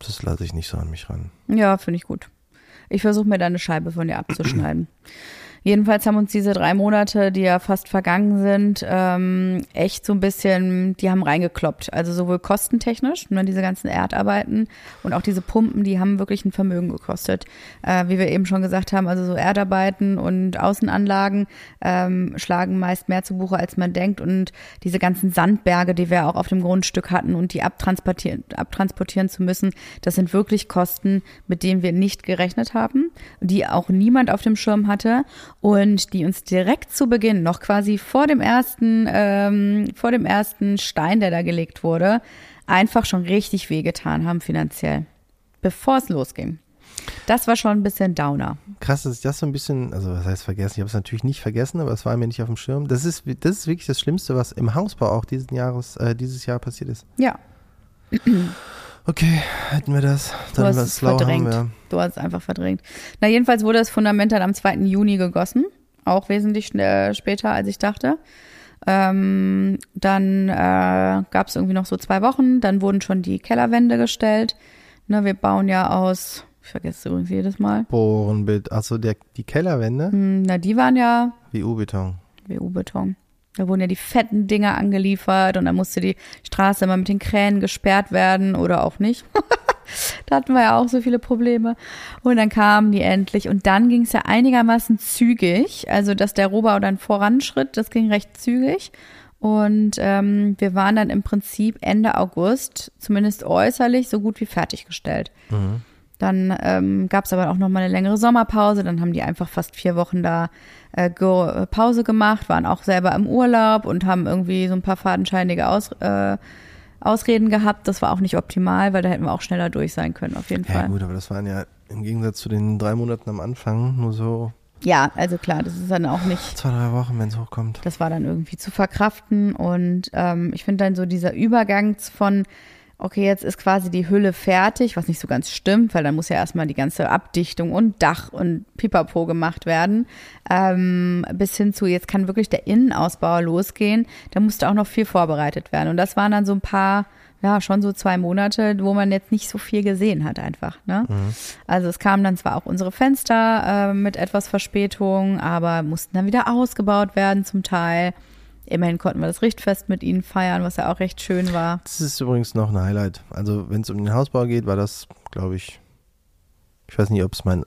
B: Das lasse ich nicht so an mich ran.
A: Ja, finde ich gut. Ich versuche mir da eine Scheibe von dir abzuschneiden. Jedenfalls haben uns diese drei Monate, die ja fast vergangen sind, ähm, echt so ein bisschen, die haben reingekloppt. Also sowohl kostentechnisch, ne, diese ganzen Erdarbeiten und auch diese Pumpen, die haben wirklich ein Vermögen gekostet. Äh, wie wir eben schon gesagt haben, also so Erdarbeiten und Außenanlagen ähm, schlagen meist mehr zu Buche, als man denkt. Und diese ganzen Sandberge, die wir auch auf dem Grundstück hatten und die abtransportieren, abtransportieren zu müssen, das sind wirklich Kosten, mit denen wir nicht gerechnet haben, die auch niemand auf dem Schirm hatte und die uns direkt zu Beginn, noch quasi vor dem ersten, ähm, vor dem ersten Stein, der da gelegt wurde, einfach schon richtig wehgetan haben finanziell, bevor es losging. Das war schon ein bisschen Downer.
B: Krass, dass ich das so ein bisschen, also was heißt vergessen? Ich habe es natürlich nicht vergessen, aber es war mir nicht auf dem Schirm. Das ist, das ist wirklich das Schlimmste, was im Hausbau auch diesen Jahres, äh, dieses Jahr passiert ist.
A: Ja,
B: Okay, hätten wir das.
A: Du
B: Dann
A: hast
B: was
A: es
B: schlau haben
A: verdrängt.
B: wir.
A: Du hast es einfach verdrängt. Na, jedenfalls wurde das Fundament dann am 2. Juni gegossen. Auch wesentlich schnell, später, als ich dachte. Ähm, dann äh, gab es irgendwie noch so zwei Wochen. Dann wurden schon die Kellerwände gestellt. Ne, wir bauen ja aus, ich vergesse es übrigens jedes Mal.
B: Bohrenbild, achso, der, die Kellerwände,
A: Hm, na, die waren ja
B: wie U-Beton.
A: WU-Beton. Da wurden ja die fetten Dinger angeliefert und dann musste die Straße immer mit den Kränen gesperrt werden oder auch nicht. da hatten wir ja auch so viele Probleme. Und dann kamen die endlich und dann ging es ja einigermaßen zügig. Also, dass der Rohbau dann voranschritt, das ging recht zügig. Und ähm, wir waren dann im Prinzip Ende August, zumindest äußerlich, so gut wie fertiggestellt.
B: Mhm.
A: Dann ähm, gab es aber auch noch mal eine längere Sommerpause. Dann haben die einfach fast vier Wochen da äh, ge Pause gemacht, waren auch selber im Urlaub und haben irgendwie so ein paar fadenscheinige Aus äh, Ausreden gehabt. Das war auch nicht optimal, weil da hätten wir auch schneller durch sein können, auf jeden
B: Ja
A: Fall.
B: gut, aber das waren ja im Gegensatz zu den drei Monaten am Anfang nur so
A: Ja, also klar, das ist dann auch nicht
B: zwei, drei Wochen, wenn es hochkommt.
A: das war dann irgendwie zu verkraften. Und ähm, ich finde dann so dieser Übergang von, okay, jetzt ist quasi die Hülle fertig, was nicht so ganz stimmt, weil dann muss ja erstmal die ganze Abdichtung und Dach und Pipapo gemacht werden, ähm, bis hin zu, jetzt kann wirklich der Innenausbau losgehen. Da musste auch noch viel vorbereitet werden. Und das waren dann so ein paar, ja, schon so zwei Monate, wo man jetzt nicht so viel gesehen hat einfach. Ne? Also es kamen dann zwar auch unsere Fenster äh, mit etwas Verspätung, aber mussten dann wieder ausgebaut werden zum Teil. Immerhin konnten wir das Richtfest mit ihnen feiern, was ja auch recht schön war.
B: Das ist übrigens noch ein Highlight. Also wenn es um den Hausbau geht, war das, glaube ich, ich weiß nicht, ob es mein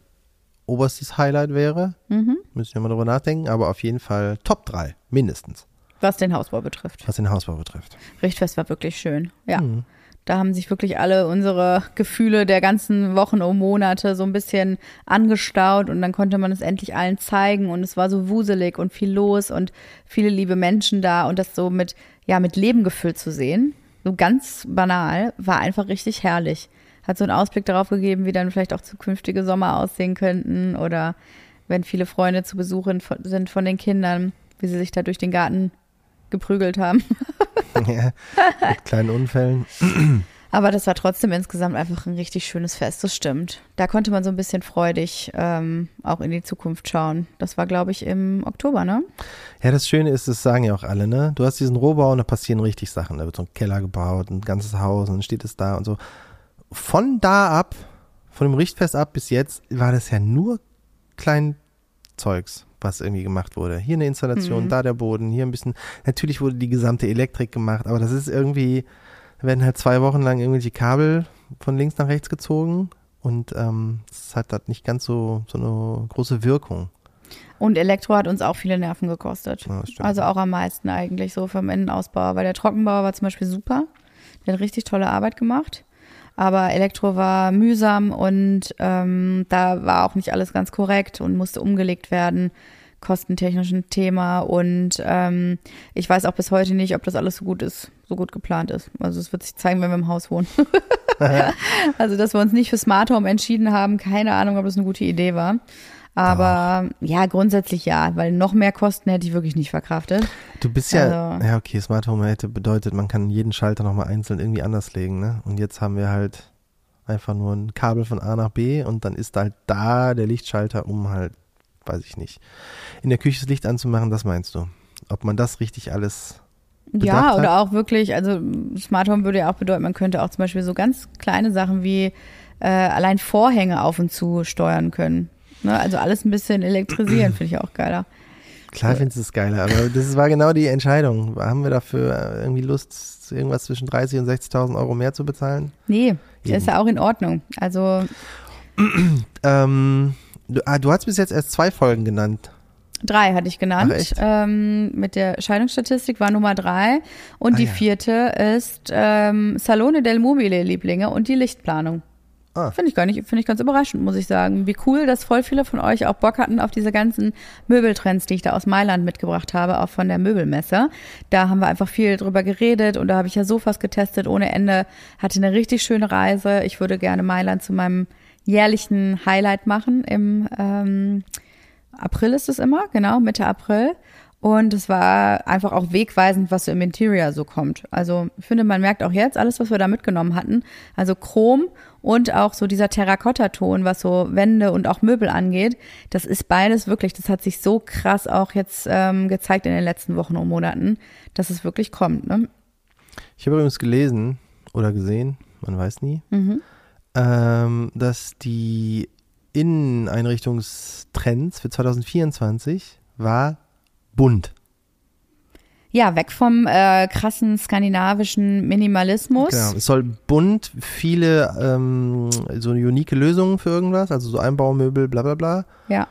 B: oberstes Highlight wäre.
A: Mhm.
B: Müssen wir mal drüber nachdenken, aber auf jeden Fall Top 3, mindestens,
A: Was den Hausbau betrifft.
B: was den Hausbau betrifft.
A: Richtfest war wirklich schön. Ja.
B: Mhm.
A: Da haben sich wirklich alle unsere Gefühle der ganzen Wochen und Monate so ein bisschen angestaut und dann konnte man es endlich allen zeigen und es war so wuselig und viel los und viele liebe Menschen da und das so mit, ja, mit Leben gefüllt zu sehen, so ganz banal, war einfach richtig herrlich. Hat so einen Ausblick darauf gegeben, wie dann vielleicht auch zukünftige Sommer aussehen könnten oder wenn viele Freunde zu Besuch sind von den Kindern, wie sie sich da durch den Garten geprügelt haben.
B: ja, mit kleinen Unfällen.
A: Aber das war trotzdem insgesamt einfach ein richtig schönes Fest, das stimmt. Da konnte man so ein bisschen freudig ähm, auch in die Zukunft schauen. Das war, glaube ich, im Oktober, ne?
B: Ja, das Schöne ist, das sagen ja auch alle, ne? Du hast diesen Rohbau und da passieren richtig Sachen. Da wird so ein Keller gebaut, ein ganzes Haus und dann steht es da und so. Von da ab, von dem Richtfest ab bis jetzt, war das ja nur Kleinzeugs. Was irgendwie gemacht wurde. Hier eine Installation,
A: Mhm.
B: da der Boden, hier ein bisschen. Natürlich wurde die gesamte Elektrik gemacht, aber das ist irgendwie, da werden halt zwei Wochen lang irgendwelche Kabel von links nach rechts gezogen und ähm, es hat halt nicht ganz so, so eine große Wirkung.
A: Und Elektro hat uns auch viele Nerven gekostet.
B: Ja, das.
A: Also auch am meisten eigentlich so vom Innenausbau, weil der Trockenbau war zum Beispiel super. Der hat richtig tolle Arbeit gemacht. Aber Elektro war mühsam und ähm, da war auch nicht alles ganz korrekt und musste umgelegt werden. Kostentechnisch ein Thema und ähm, ich weiß auch bis heute nicht, ob das alles so gut ist, so gut geplant ist. Also es wird sich zeigen, wenn wir im Haus wohnen. also dass wir uns nicht für Smart Home entschieden haben, keine Ahnung, ob das eine gute Idee war. Aber ja, grundsätzlich ja, weil noch mehr Kosten hätte ich wirklich nicht verkraftet.
B: Du bist ja,
A: Also-
B: ja okay, Smart Home hätte bedeutet, man kann jeden Schalter nochmal einzeln irgendwie anders legen, ne? Und jetzt haben wir halt einfach nur ein Kabel von A nach B und dann ist halt da der Lichtschalter, um halt, weiß ich nicht, in der Küche das Licht anzumachen, das meinst du? Ob man das richtig alles,
A: Ja,
B: hat.
A: oder auch wirklich, also Smart Home würde ja auch bedeuten, man könnte auch zum Beispiel so ganz kleine Sachen wie äh, allein Vorhänge auf und zu steuern können. Ne? Also alles ein bisschen elektrisieren, finde ich auch geiler.
B: klar findest du es geiler, aber das war genau die Entscheidung. Haben wir dafür irgendwie Lust, irgendwas zwischen 30 und 60.000 Euro mehr zu bezahlen?
A: Nee, das ist ja auch in Ordnung. Also
B: Ähm, du, ah, du hast bis jetzt erst zwei Folgen genannt.
A: drei hatte ich genannt. Ähm, mit der Scheidungsstatistik war Nummer drei. Und
B: Ah,
A: die
B: ja.
A: vierte ist ähm, Salone del Mobile Lieblinge und die Lichtplanung.
B: Ah.
A: Finde ich gar nicht, finde ich ganz überraschend, muss ich sagen. Wie cool, dass voll viele von euch auch Bock hatten auf diese ganzen Möbeltrends, die ich da aus Mailand mitgebracht habe, auch von der Möbelmesse. Da haben wir einfach viel drüber geredet und da habe ich ja Sofas getestet ohne Ende. Hatte eine richtig schöne Reise. Ich würde gerne Mailand zu meinem jährlichen Highlight machen. Im ähm, April ist es immer, genau, Mitte April. Und es war einfach auch wegweisend, was so im Interior so kommt. Also ich finde, man merkt auch jetzt alles, was wir da mitgenommen hatten. Also Chrom und auch so dieser Terrakotta-Ton, was so Wände und auch Möbel angeht. Das ist beides wirklich, das hat sich so krass auch jetzt ähm, gezeigt in den letzten Wochen und Monaten, dass es wirklich kommt. Ne?
B: Ich habe übrigens gelesen oder gesehen, man weiß nie,
A: Mhm.
B: ähm, dass die Inneneinrichtungstrends für 2024 war bunt.
A: Ja, weg vom äh, krassen skandinavischen Minimalismus.
B: Genau. Es soll bunt viele ähm, so unique Lösungen für irgendwas, also so Einbaumöbel, bla bla bla.
A: Ja,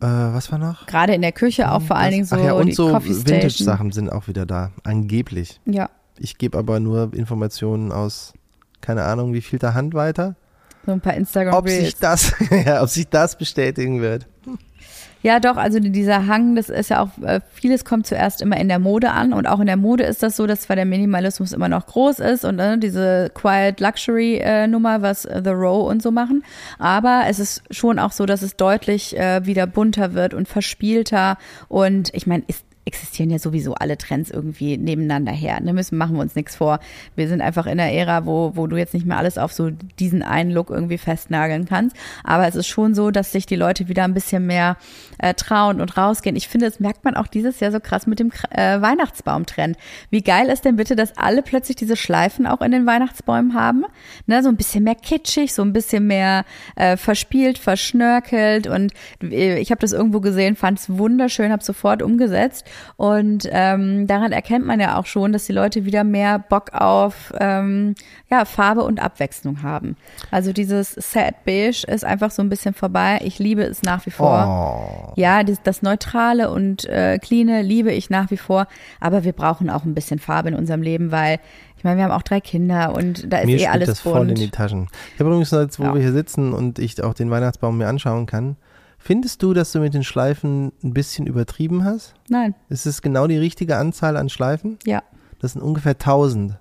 B: Äh, was war noch?
A: gerade in der Küche auch vor allen Dingen so
B: Ach ja, und
A: die
B: so. Vintage-Sachen sind auch wieder da, angeblich.
A: Ja,
B: Ich gebe aber nur Informationen aus, keine Ahnung, wie viel der Hand weiter.
A: so ein paar Instagram
B: Ob sich das, ja, ob sich das bestätigen wird.
A: Ja, doch, also dieser Hang, das ist ja auch, äh, vieles kommt zuerst immer in der Mode an und auch in der Mode ist das so, dass zwar der Minimalismus immer noch groß ist und äh, diese Quiet Luxury äh, Nummer, was äh, The Row und so machen, aber es ist schon auch so, dass es deutlich äh, wieder bunter wird und verspielter und ich meine, ist existieren ja sowieso alle Trends irgendwie nebeneinander her. Ne, müssen machen wir uns nichts vor. Wir sind einfach in der Ära, wo, wo du jetzt nicht mehr alles auf so diesen einen Look irgendwie festnageln kannst. Aber es ist schon so, dass sich die Leute wieder ein bisschen mehr äh, trauen und rausgehen. Ich finde, das merkt man auch dieses Jahr so krass mit dem äh, Weihnachtsbaumtrend. Wie geil ist denn bitte, dass alle plötzlich diese Schleifen auch in den Weihnachtsbäumen haben? Ne, so ein bisschen mehr kitschig, so ein bisschen mehr äh, verspielt, verschnörkelt und äh, ich habe das irgendwo gesehen, fand es wunderschön, habe sofort umgesetzt und ähm, daran erkennt man ja auch schon, dass die Leute wieder mehr Bock auf ähm, ja, Farbe und Abwechslung haben. Also dieses Sad Beige ist einfach so ein bisschen vorbei. Ich liebe es nach wie vor.
B: Oh.
A: Ja, das, das Neutrale und äh, Cleane liebe ich nach wie vor, aber wir brauchen auch ein bisschen Farbe in unserem Leben, weil ich meine, wir haben auch drei Kinder und da ist
B: Mir
A: eh alles
B: das voll in
A: bunt.
B: die Taschen. Ich habe übrigens, jetzt, wo
A: Ja.
B: wir hier sitzen und ich auch den Weihnachtsbaum mir anschauen kann, findest du, dass du mit den Schleifen ein bisschen übertrieben hast?
A: Nein,
B: Ist es genau die richtige Anzahl an Schleifen?
A: ja,
B: Das sind ungefähr 1000.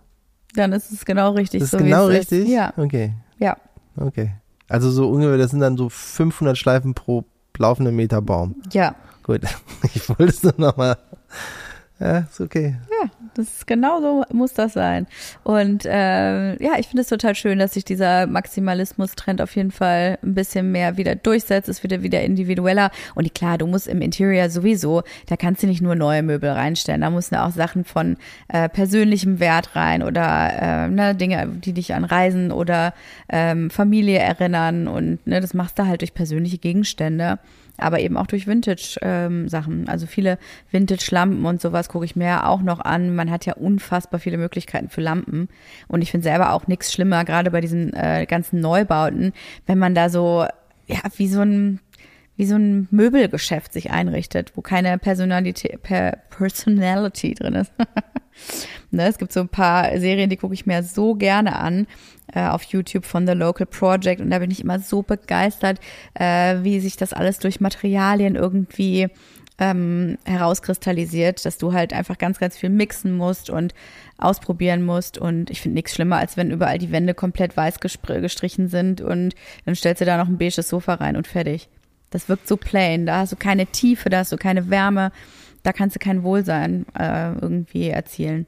A: dann ist es genau richtig.
B: Das ist
A: so
B: genau richtig?
A: Ist. Ja,
B: Okay,
A: ja.
B: okay. Also so ungefähr, das sind dann so 500 Schleifen pro laufenden Meter Baum.
A: Ja,
B: Gut, ich wollte es nur nochmal. Ja, ist okay.
A: ja, das ist genau so muss das sein. Und äh, ja, ich finde es total schön, dass sich dieser Maximalismus-Trend auf jeden Fall ein bisschen mehr wieder durchsetzt. Es wird wieder individueller. Und klar, du musst im Interior sowieso, da kannst du nicht nur neue Möbel reinstellen. Da mussten auch Sachen von äh, persönlichem Wert rein oder äh, ne, Dinge, die dich an Reisen oder ähm, Familie erinnern. Und ne, das machst du halt durch persönliche Gegenstände aber eben auch durch Vintage-Sachen. Ähm, also viele Vintage-Lampen und sowas gucke ich mir auch noch an. Man hat ja unfassbar viele Möglichkeiten für Lampen. Und ich finde selber auch nichts schlimmer, gerade bei diesen äh, ganzen Neubauten, wenn man da so, ja, wie so ein wie so ein Möbelgeschäft sich einrichtet, wo keine Personalität, per Personality drin ist. ne, es gibt so ein paar Serien, die gucke ich mir so gerne an äh, auf YouTube von The Local Project und da bin ich immer so begeistert, äh, wie sich das alles durch Materialien irgendwie ähm, herauskristallisiert, dass du halt einfach ganz, ganz viel mixen musst und ausprobieren musst. Und ich finde nichts schlimmer, als wenn überall die Wände komplett weiß gestrichen sind und dann stellst du da noch ein beiges Sofa rein und fertig. Das wirkt so plain. Da hast du keine Tiefe, da hast du keine Wärme, da kannst du kein Wohlsein äh, irgendwie erzielen.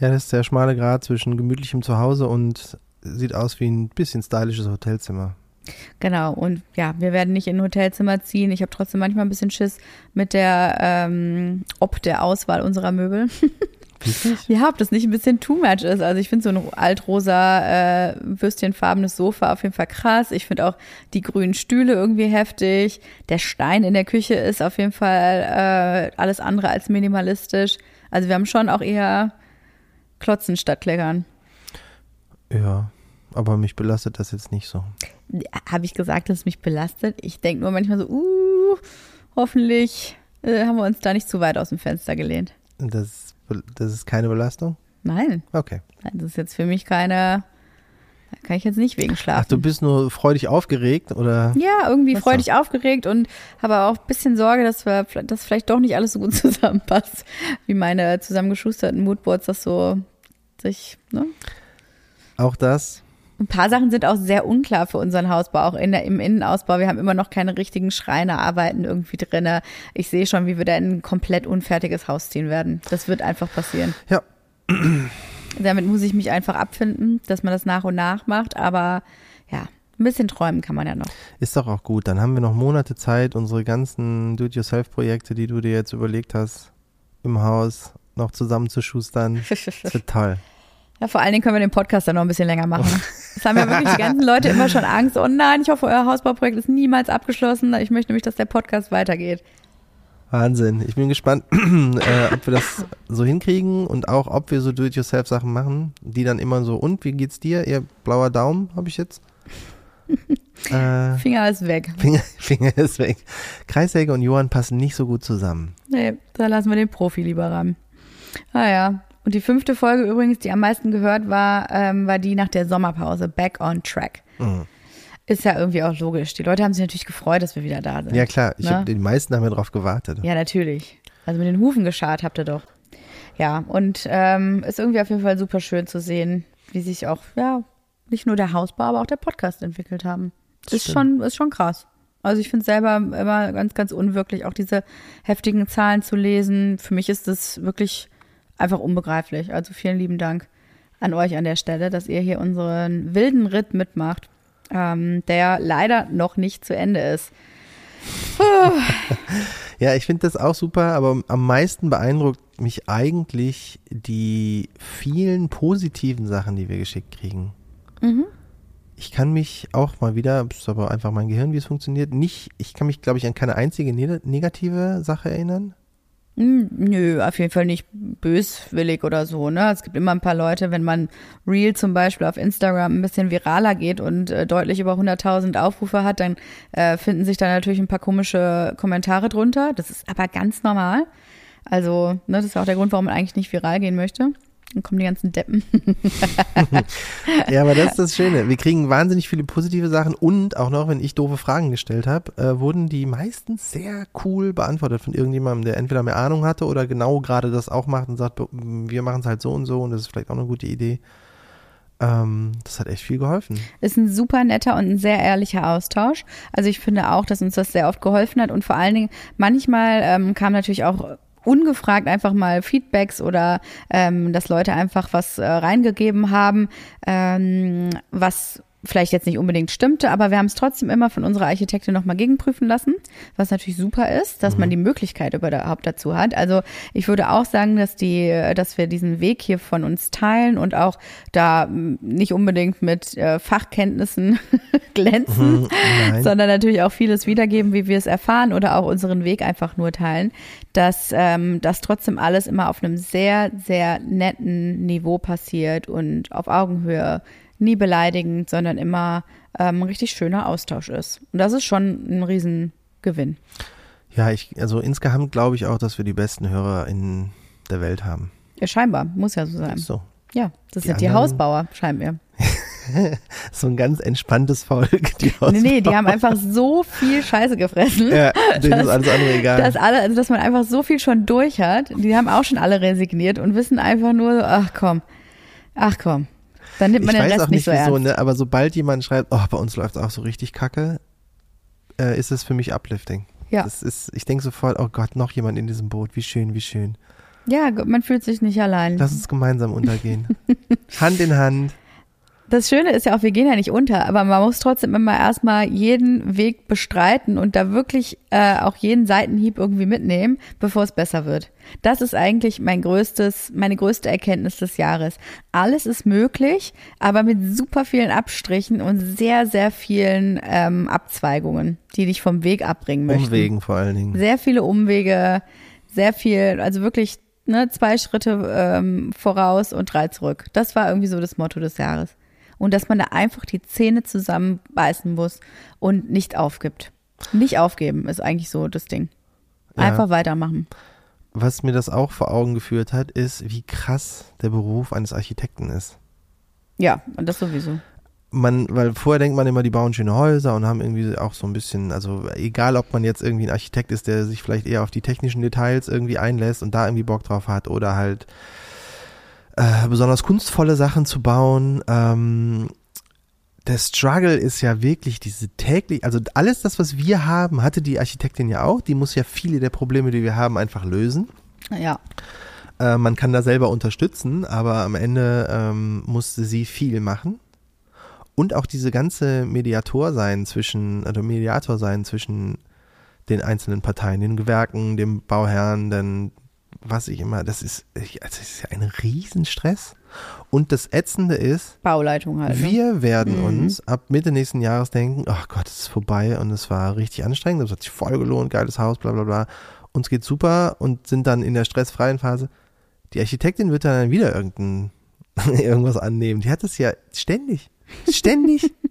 B: Ja, das ist der schmale Grad zwischen gemütlichem Zuhause und sieht aus wie ein bisschen stylisches Hotelzimmer.
A: Genau, und ja, wir werden nicht in ein Hotelzimmer ziehen. Ich habe trotzdem manchmal ein bisschen Schiss mit der, ähm, ob der Auswahl unserer Möbel. Wirklich? Ja, ob das nicht ein bisschen too much ist. Also ich finde so ein altrosa, äh, würstchenfarbenes Sofa auf jeden Fall krass. Ich finde auch die grünen Stühle irgendwie heftig. Der Stein in der Küche ist auf jeden Fall äh, alles andere als minimalistisch. Also wir haben schon auch eher Klotzen statt Kleckern.
B: Ja, aber mich belastet das jetzt nicht so.
A: Habe ich gesagt, dass es mich belastet? Ich denke nur manchmal so, uh, hoffentlich äh, haben wir uns da nicht zu weit aus dem Fenster gelehnt.
B: Das, das ist keine Belastung?
A: Nein.
B: Okay.
A: Das ist jetzt für mich keine, da kann ich jetzt nicht wegen schlafen. Ach,
B: du bist nur freudig aufgeregt oder?
A: Ja, irgendwie freudig so? aufgeregt und habe auch ein bisschen Sorge, dass wir, dass vielleicht doch nicht alles so gut zusammenpasst, wie meine zusammengeschusterten Moodboards das so sich, ne?
B: Auch das.
A: Ein paar Sachen sind auch sehr unklar für unseren Hausbau, auch in der, im Innenausbau. Wir haben immer noch keine richtigen Schreinerarbeiten irgendwie drin. Ich sehe schon, wie wir da in ein komplett unfertiges Haus ziehen werden. Das wird einfach passieren.
B: Ja.
A: Damit muss ich mich einfach abfinden, dass man das nach und nach macht. Aber ja, ein bisschen träumen kann man ja noch.
B: Ist doch auch gut. Dann haben wir noch Monate Zeit, unsere ganzen Do-it-yourself-Projekte, die du dir jetzt überlegt hast, im Haus noch zusammenzuschustern. Das wird toll.
A: Ja, vor allen Dingen können wir den Podcast dann noch ein bisschen länger machen. Das haben ja wirklich die ganzen Leute immer schon Angst. Oh nein, ich hoffe, euer Hausbauprojekt ist niemals abgeschlossen. Ich möchte nämlich, dass der Podcast weitergeht.
B: Wahnsinn. Ich bin gespannt, äh, ob wir das so hinkriegen und auch, ob wir so Do-it-yourself-Sachen machen, die dann immer so, und wie geht's dir? Ihr blauer Daumen habe ich jetzt.
A: äh, Finger ist weg.
B: Finger, Finger ist weg. Kreissäge und Johann passen nicht so gut zusammen.
A: Nee, da lassen wir den Profi lieber ran. Ah ja, und die fünfte Folge übrigens, die am meisten gehört war, ähm, war die nach der Sommerpause, Back on Track. Mhm. Ist ja irgendwie auch logisch. Die Leute haben sich natürlich gefreut, dass wir wieder da sind.
B: Ja klar, ich ne? hab, die meisten haben ja drauf gewartet.
A: Ja, natürlich. Also mit den Hufen geschart habt ihr doch. Ja, und ähm, ist irgendwie auf jeden Fall super schön zu sehen, wie sich auch, ja, nicht nur der Hausbau, aber auch der Podcast entwickelt haben. Das ist schon, ist schon krass. Also ich finde selber immer ganz, ganz unwirklich, auch diese heftigen Zahlen zu lesen. Für mich ist das wirklich einfach unbegreiflich. Also vielen lieben Dank an euch an der Stelle, dass ihr hier unseren wilden Ritt mitmacht, ähm, der leider noch nicht zu Ende ist.
B: ja, ich finde das auch super, aber am meisten beeindruckt mich eigentlich die vielen positiven Sachen, die wir geschickt kriegen. Mhm. Ich kann mich auch mal wieder, ist aber einfach mein Gehirn, wie es funktioniert, nicht, ich kann mich, glaube ich, an keine einzige negative Sache erinnern.
A: Hm, nö, auf jeden Fall nicht böswillig oder so. Ne? Es gibt immer ein paar Leute, wenn man Real zum Beispiel auf Instagram ein bisschen viraler geht und äh, deutlich über 100.000 Aufrufe hat, dann äh, finden sich da natürlich ein paar komische Kommentare drunter. Das ist aber ganz normal. Also, ne, das ist auch der Grund, warum man eigentlich nicht viral gehen möchte. Dann kommen die ganzen Deppen.
B: ja, aber das ist das Schöne. Wir kriegen wahnsinnig viele positive Sachen und auch noch, wenn ich doofe Fragen gestellt habe, äh, wurden die meistens sehr cool beantwortet von irgendjemandem, der entweder mehr Ahnung hatte oder genau gerade das auch macht und sagt, wir machen es halt so und so und das ist vielleicht auch eine gute Idee. Ähm, das hat echt viel geholfen.
A: Ist ein super netter und ein sehr ehrlicher Austausch. Also ich finde auch, dass uns das sehr oft geholfen hat und vor allen Dingen manchmal ähm, kam natürlich auch ungefragt einfach mal Feedbacks oder ähm, dass Leute einfach was äh, reingegeben haben, ähm, was vielleicht jetzt nicht unbedingt stimmte, aber wir haben es trotzdem immer von unserer Architektin nochmal gegenprüfen lassen, was natürlich super ist, dass mhm. man die Möglichkeit überhaupt dazu hat. Also ich würde auch sagen, dass die, dass wir diesen Weg hier von uns teilen und auch da nicht unbedingt mit äh, Fachkenntnissen glänzen, mhm, sondern natürlich auch vieles wiedergeben, wie wir es erfahren oder auch unseren Weg einfach nur teilen, dass ähm, das trotzdem alles immer auf einem sehr, sehr netten Niveau passiert und auf Augenhöhe nie beleidigend, sondern immer ähm, ein richtig schöner Austausch ist. Und das ist schon ein Riesengewinn.
B: Ja, ich, also insgesamt glaube ich auch, dass wir die besten Hörer in der Welt haben.
A: Ja, scheinbar. Muss ja so sein.
B: Ist so.
A: Ja, das die sind die Hausbauer, scheinbar.
B: so ein ganz entspanntes Volk.
A: Die nee, nee, die haben einfach so viel Scheiße gefressen.
B: Ja, denen dass, ist alles andere egal.
A: Dass, alle, also, dass man einfach so viel schon durch hat. Die haben auch schon alle resigniert und wissen einfach nur, ach komm, ach komm. Dann nimmt man
B: ich
A: den
B: weiß
A: Rest
B: auch nicht,
A: nicht so
B: wieso,
A: ernst.
B: ne? aber sobald jemand schreibt, oh, bei uns läuft es auch so richtig kacke, äh, ist es für mich uplifting.
A: Ja.
B: Das ist, ich denke sofort, oh Gott, noch jemand in diesem Boot, wie schön, wie schön.
A: Ja, man fühlt sich nicht allein.
B: Lass uns gemeinsam untergehen. Hand in Hand.
A: Das Schöne ist ja auch, wir gehen ja nicht unter, aber man muss trotzdem immer erstmal jeden Weg bestreiten und da wirklich äh, auch jeden Seitenhieb irgendwie mitnehmen, bevor es besser wird. Das ist eigentlich mein größtes, meine größte Erkenntnis des Jahres. Alles ist möglich, aber mit super vielen Abstrichen und sehr, sehr vielen ähm, Abzweigungen, die dich vom Weg abbringen möchten.
B: Umwegen vor allen Dingen.
A: Sehr viele Umwege, sehr viel, also wirklich ne, zwei Schritte ähm, voraus und drei zurück. Das war irgendwie so das Motto des Jahres und dass man da einfach die Zähne zusammenbeißen muss und nicht aufgibt. Nicht aufgeben ist eigentlich so das Ding. Einfach ja. weitermachen.
B: Was mir das auch vor Augen geführt hat, ist, wie krass der Beruf eines Architekten ist.
A: Ja, und das sowieso.
B: Man, weil vorher denkt man immer, die bauen schöne Häuser und haben irgendwie auch so ein bisschen, also egal ob man jetzt irgendwie ein Architekt ist, der sich vielleicht eher auf die technischen Details irgendwie einlässt und da irgendwie Bock drauf hat oder halt äh, besonders kunstvolle Sachen zu bauen. Ähm, der Struggle ist ja wirklich diese täglich, also alles das, was wir haben, hatte die Architektin ja auch. Die muss ja viele der Probleme, die wir haben, einfach lösen.
A: Ja.
B: Äh, man kann da selber unterstützen, aber am Ende ähm, musste sie viel machen. Und auch diese ganze Mediator sein zwischen, also Mediator sein zwischen den einzelnen Parteien, den Gewerken, dem Bauherrn, den was ich immer, das ist, also das ist ja ein Riesenstress. Und das Ätzende ist,
A: Bauleitung halt.
B: Ne? Wir werden mhm. uns ab Mitte nächsten Jahres denken, ach Gott, es ist vorbei und es war richtig anstrengend, es hat sich voll gelohnt, geiles Haus, bla bla bla. Uns geht super und sind dann in der stressfreien Phase. Die Architektin wird dann wieder irgendein, irgendwas annehmen. Die hat das ja ständig. Ständig.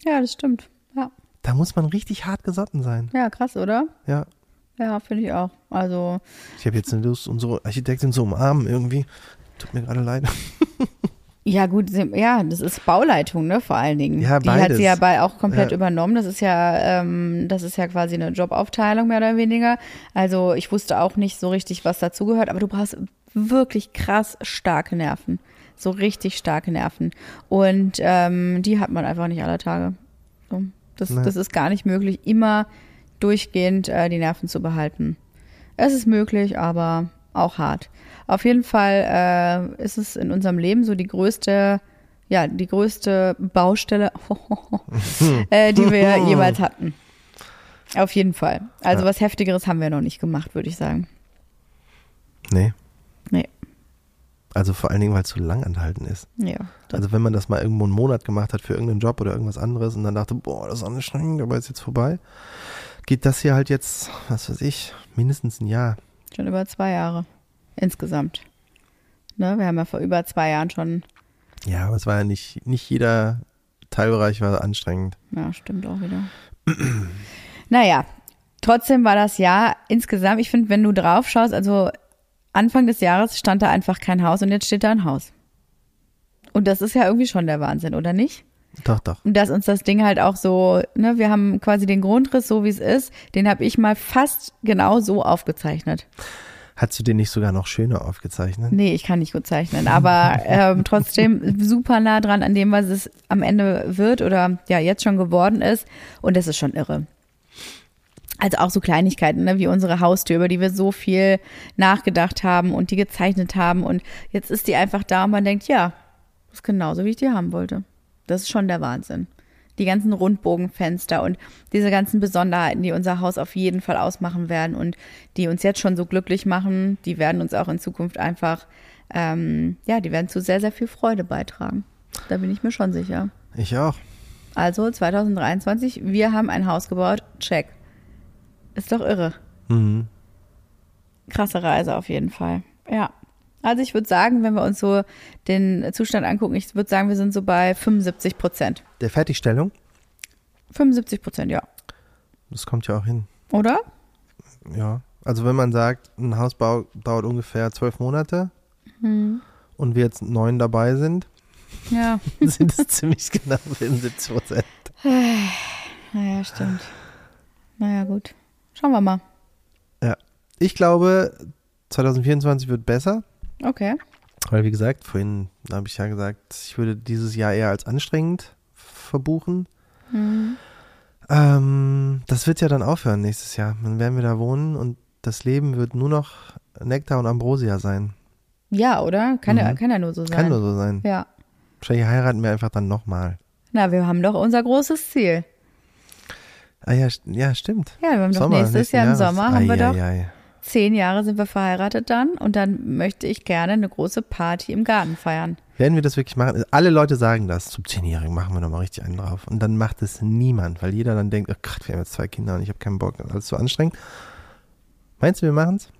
A: ja, das stimmt. Ja.
B: Da muss man richtig hart gesotten sein.
A: Ja, krass, oder?
B: Ja.
A: Ja, finde ich auch. Also.
B: Ich habe jetzt eine Lust, unsere Architektin zu umarmen irgendwie. Tut mir gerade leid.
A: Ja, gut, ja, das ist Bauleitung, ne, vor allen Dingen.
B: Ja,
A: Die
B: beides.
A: hat sie ja bei auch komplett
B: Ja.
A: übernommen. Das ist ja, ähm, das ist ja quasi eine Jobaufteilung mehr oder weniger. Also ich wusste auch nicht so richtig, was dazugehört, aber du brauchst wirklich krass starke Nerven. So richtig starke Nerven. Und ähm, die hat man einfach nicht alle Tage. So. Das, das ist gar nicht möglich, immer durchgehend äh, die Nerven zu behalten. Es ist möglich, aber auch hart. Auf jeden Fall äh, ist es in unserem Leben so die größte, ja, die größte Baustelle, äh, die wir jemals hatten. Auf jeden Fall. Also
B: Ja.
A: was Heftigeres haben wir noch nicht gemacht, würde ich sagen.
B: Nee.
A: Nee.
B: Also vor allen Dingen, weil es so lang anhalten ist.
A: Ja.
B: Also wenn man das mal irgendwo einen Monat gemacht hat für irgendeinen Job oder irgendwas anderes und dann dachte, boah, das ist anstrengend, aber ist jetzt vorbei, geht das hier halt jetzt, was weiß ich, mindestens ein Jahr.
A: Schon über zwei Jahre. Insgesamt. Ne, wir haben ja vor über zwei Jahren schon,
B: Ja, aber es war ja nicht, nicht jeder Teilbereich war anstrengend.
A: ja, stimmt auch wieder. naja, trotzdem war das Jahr insgesamt, ich finde, wenn du drauf schaust, also Anfang des Jahres stand da einfach kein Haus und jetzt steht da ein Haus. Und das ist ja irgendwie schon der Wahnsinn, oder nicht?
B: Doch, doch.
A: Und dass uns das Ding halt auch so, ne, wir haben quasi den Grundriss, so wie es ist, den habe ich mal fast genau so aufgezeichnet.
B: Hast du den nicht sogar noch schöner aufgezeichnet?
A: Nee, ich kann nicht gut zeichnen, aber ähm, trotzdem super nah dran an dem, was es am Ende wird oder ja jetzt schon geworden ist. Und das ist schon irre. Also auch so Kleinigkeiten, ne, wie unsere Haustür, über die wir so viel nachgedacht haben und die gezeichnet haben. Und jetzt ist die einfach da und man denkt, ja, das ist genauso, wie ich die haben wollte. Das ist schon der Wahnsinn. Die ganzen Rundbogenfenster und diese ganzen Besonderheiten, die unser Haus auf jeden Fall ausmachen werden und die uns jetzt schon so glücklich machen, die werden uns auch in Zukunft einfach, ähm, ja, die werden zu sehr, sehr viel Freude beitragen. Da bin ich mir schon sicher.
B: Ich auch.
A: Also 2023, wir haben ein Haus gebaut, check. Ist doch irre.
B: Mhm.
A: Krasse Reise auf jeden Fall. Ja. Also ich würde sagen, wenn wir uns so den Zustand angucken, ich würde sagen, wir sind so bei 75 Prozent.
B: Der Fertigstellung,
A: 75 Prozent, ja.
B: das kommt ja auch hin.
A: Oder?
B: Ja. Also wenn man sagt, ein Hausbau dauert ungefähr zwölf Monate
A: Hm.
B: und wir jetzt neun dabei sind,
A: Ja.
B: sind es ziemlich genau 75 Prozent.
A: Naja, stimmt. Naja, gut. Schauen wir mal.
B: Ich glaube, 2024 wird besser,
A: Okay.
B: weil wie gesagt, vorhin habe ich ja gesagt, ich würde dieses Jahr eher als anstrengend verbuchen.
A: Hm.
B: Ähm, das wird ja dann aufhören nächstes Jahr. Dann werden wir da wohnen und das Leben wird nur noch Nektar und Ambrosia sein.
A: Ja, oder? Kann, ja,
B: Mhm.
A: kann ja nur so sein.
B: Kann nur so sein.
A: Ja.
B: Wahrscheinlich heiraten wir einfach dann nochmal.
A: Na, wir haben doch unser großes Ziel.
B: Ah ja, ja, stimmt.
A: Ja, wir haben doch
B: Sommer
A: nächstes
B: nächsten
A: Jahr im. Sommer haben wir doch
B: ei, ei.
A: Zehn Jahre sind wir verheiratet dann und dann möchte ich gerne eine große Party im Garten feiern.
B: Werden wir das wirklich machen? Alle Leute sagen das. Zum Zehnjährigen machen wir nochmal richtig einen drauf. Und dann macht es niemand, weil jeder dann denkt, oh Gott, wir haben jetzt zwei Kinder und ich habe keinen Bock, alles zu anstrengend. Meinst du, wir machen's?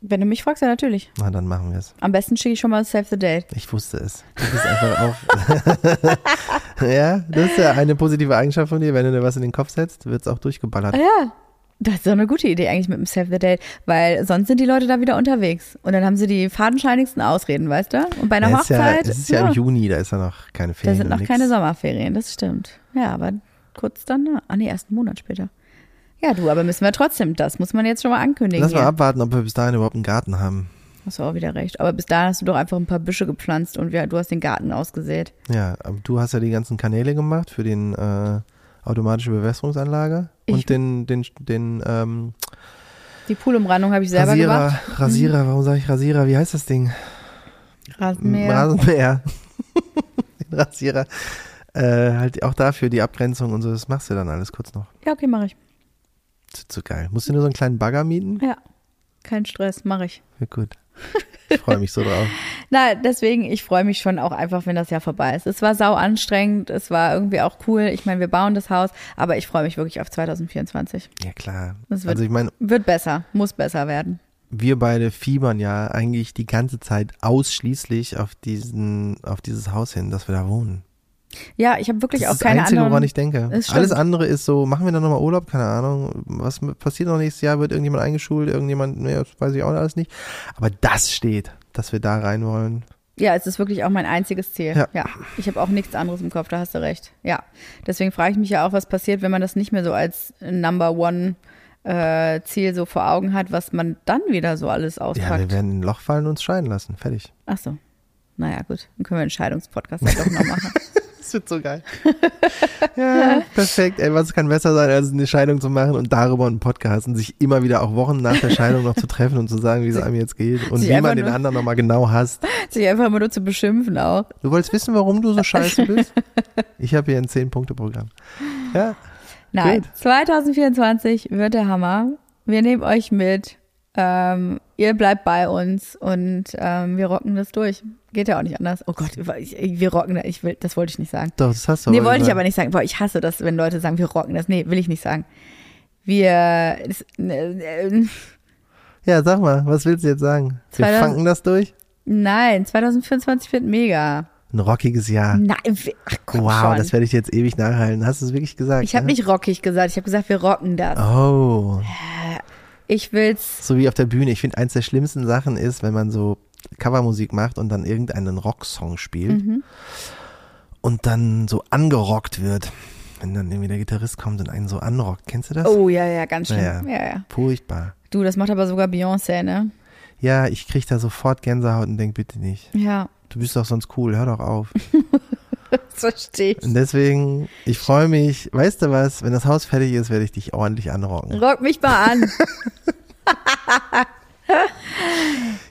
A: Wenn du mich fragst, ja natürlich.
B: Na, dann machen wir es.
A: Am besten schicke ich schon mal Save the Date.
B: Ich wusste es. Du bist einfach auch. ja, das ist ja eine positive Eigenschaft von dir. Wenn du dir was in den Kopf setzt, wird's auch durchgeballert.
A: Ja, das ist doch eine gute Idee eigentlich mit dem Save the Date, weil sonst sind die Leute da wieder unterwegs und dann haben sie die fadenscheinigsten Ausreden, weißt du? Und bei einer
B: Ja, es ist ja,
A: Hochzeit,
B: es ist ja, im Juni, da ist ja noch keine
A: da
B: Ferien.
A: sind noch keine Sommerferien, das stimmt. Ja, aber kurz dann, ah nee, erst einen Monat später. Ja, du, aber müssen wir trotzdem, das muss man jetzt schon mal ankündigen.
B: Lass mal
A: hier.
B: abwarten, ob wir bis dahin überhaupt einen Garten haben.
A: Hast du auch wieder recht. Aber bis dahin hast du doch einfach ein paar Büsche gepflanzt und wir, du hast den Garten ausgesät.
B: Ja, aber du hast ja die ganzen Kanäle gemacht für den äh, automatische Bewässerungsanlage
A: Ich-
B: und den, den, den ähm,
A: Die Poolumrandung habe ich selber
B: Rasierer,
A: gemacht. Mhm.
B: Rasierer, warum sage ich Rasierer? Wie heißt das Ding?
A: Rasenmäher.
B: Rasenmäher. den Rasierer. Äh, halt auch dafür die Abgrenzung und so, das machst du dann alles kurz noch.
A: Ja, okay, mache ich.
B: Zu, zu geil. Musst du nur so einen kleinen Bagger mieten?
A: Ja, kein Stress, mache ich.
B: Ja, gut. Ich freue mich so drauf.
A: Na, deswegen, ich freue mich schon auch einfach, wenn das Jahr vorbei ist. Es war sau anstrengend, es war irgendwie auch cool. Ich meine, wir bauen das Haus, aber ich freue mich wirklich auf 2024.
B: Ja, klar.
A: Das wird-
B: Also ich meine,
A: Wird besser, muss besser werden.
B: wir beide fiebern ja eigentlich die ganze Zeit ausschließlich auf diesen, auf dieses Haus hin, dass wir da wohnen.
A: Ja, ich habe wirklich
B: Das
A: auch
B: ist das
A: keine
B: Einzige, woran ich denke. Alles andere ist so, machen wir dann nochmal Urlaub? Keine Ahnung. Was passiert noch nächstes Jahr? Wird irgendjemand eingeschult? Irgendjemand, nee, das weiß ich auch alles nicht. Aber das steht, dass wir da rein wollen.
A: Ja, es ist wirklich auch mein einziges Ziel.
B: Ja.
A: Ja. Ich habe auch nichts anderes im Kopf, da hast du recht. Ja. Deswegen frage ich mich ja auch, was passiert, wenn man das nicht mehr so als Number One äh, Ziel so vor Augen hat, was man dann wieder so alles
B: Ja, wir
A: auspackt.
B: werden in ein Loch fallen und uns scheiden lassen. Fertig.
A: Ach so. Naja, gut. Dann können wir einen Scheidungspodcast ja doch noch machen.
B: Das wird so geil. ja, perfekt. Ey, was kann besser sein, als eine Scheidung zu machen und darüber einen Podcast und sich immer wieder auch Wochen nach der Scheidung noch zu treffen und zu sagen, wie es einem jetzt geht und
A: sich
B: wie man den anderen nochmal genau hasst.
A: Sich einfach immer nur zu beschimpfen auch.
B: Du wolltest wissen, warum du so scheiße bist? Ich habe hier ein Zehn-Punkte-Programm. Ja,
A: Nein,
B: Gut.
A: 2024 wird der Hammer. Wir nehmen euch mit. Ähm, ihr bleibt bei uns und ähm, wir rocken das durch. Geht ja auch nicht anders. Oh Gott, ich, wir rocken das. Ich will, das wollte ich nicht sagen.
B: doch, das hast du
A: Nee, wollte ich aber nicht sagen. Boah, ich hasse das, wenn Leute sagen, wir rocken das. Nee, will ich nicht sagen. Wir. Es, äh,
B: Ja, sag mal, was willst du jetzt sagen? Wir
A: 2000
B: fangen das durch?
A: nein, 2024 wird mega.
B: Ein rockiges Jahr.
A: Nein, ach komm
B: Wow,
A: schon.
B: das werde ich jetzt ewig nachhalten. Hast du es wirklich gesagt?
A: ich habe
B: ne?
A: nicht rockig gesagt, ich habe gesagt, wir rocken das.
B: Oh,
A: Ich will's.
B: so wie auf der Bühne. Ich finde, eins der schlimmsten Sachen ist, wenn man so Covermusik macht und dann irgendeinen Rocksong spielt
A: Mhm.
B: und dann so angerockt wird. Wenn dann irgendwie der Gitarrist kommt und einen so anrockt. Kennst du das?
A: Oh ja, ja, ganz schlimm.
B: Ja,
A: Ja,
B: ja.
A: ja.
B: Furchtbar.
A: Du, das macht aber sogar Beyoncé, ne?
B: Ja, ich krieg da sofort Gänsehaut und denk bitte nicht.
A: Ja.
B: Du bist doch sonst cool, hör doch auf.
A: Das verstehe ich.
B: Und deswegen, ich freue mich, weißt du was, wenn das Haus fertig ist, werde ich dich ordentlich anrocken.
A: Rock mich mal an.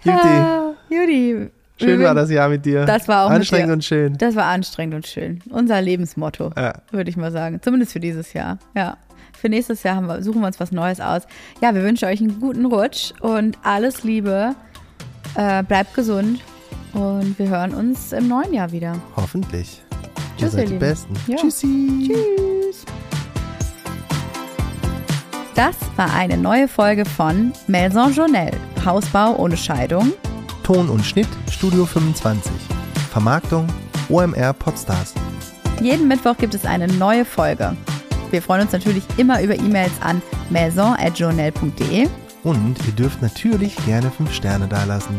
B: Juti,
A: Ah, Judy.
B: schön war das Jahr mit dir.
A: Das war auch
B: Anstrengend und schön.
A: Das war anstrengend und schön. Unser Lebensmotto,
B: Ja.
A: würde ich mal sagen. Zumindest für dieses Jahr. Ja. Für nächstes Jahr wir, suchen wir uns was Neues aus. Ja, wir wünschen euch einen guten Rutsch und alles Liebe. Äh, bleibt gesund und wir hören uns im neuen Jahr wieder.
B: Hoffentlich. Ihr
A: Tschüss, ihr
B: seid die. Besten.
A: Ja.
B: Tschüssi.
A: Tschüss. Das war eine neue Folge von Maison Journal. Hausbau ohne Scheidung.
B: Ton und Schnitt Studio 25. Vermarktung OMR Podstars.
A: Jeden Mittwoch gibt es eine neue Folge. Wir freuen uns natürlich immer über E-Mails an maison.journal.de.
B: Und ihr dürft natürlich gerne 5 Sterne dalassen.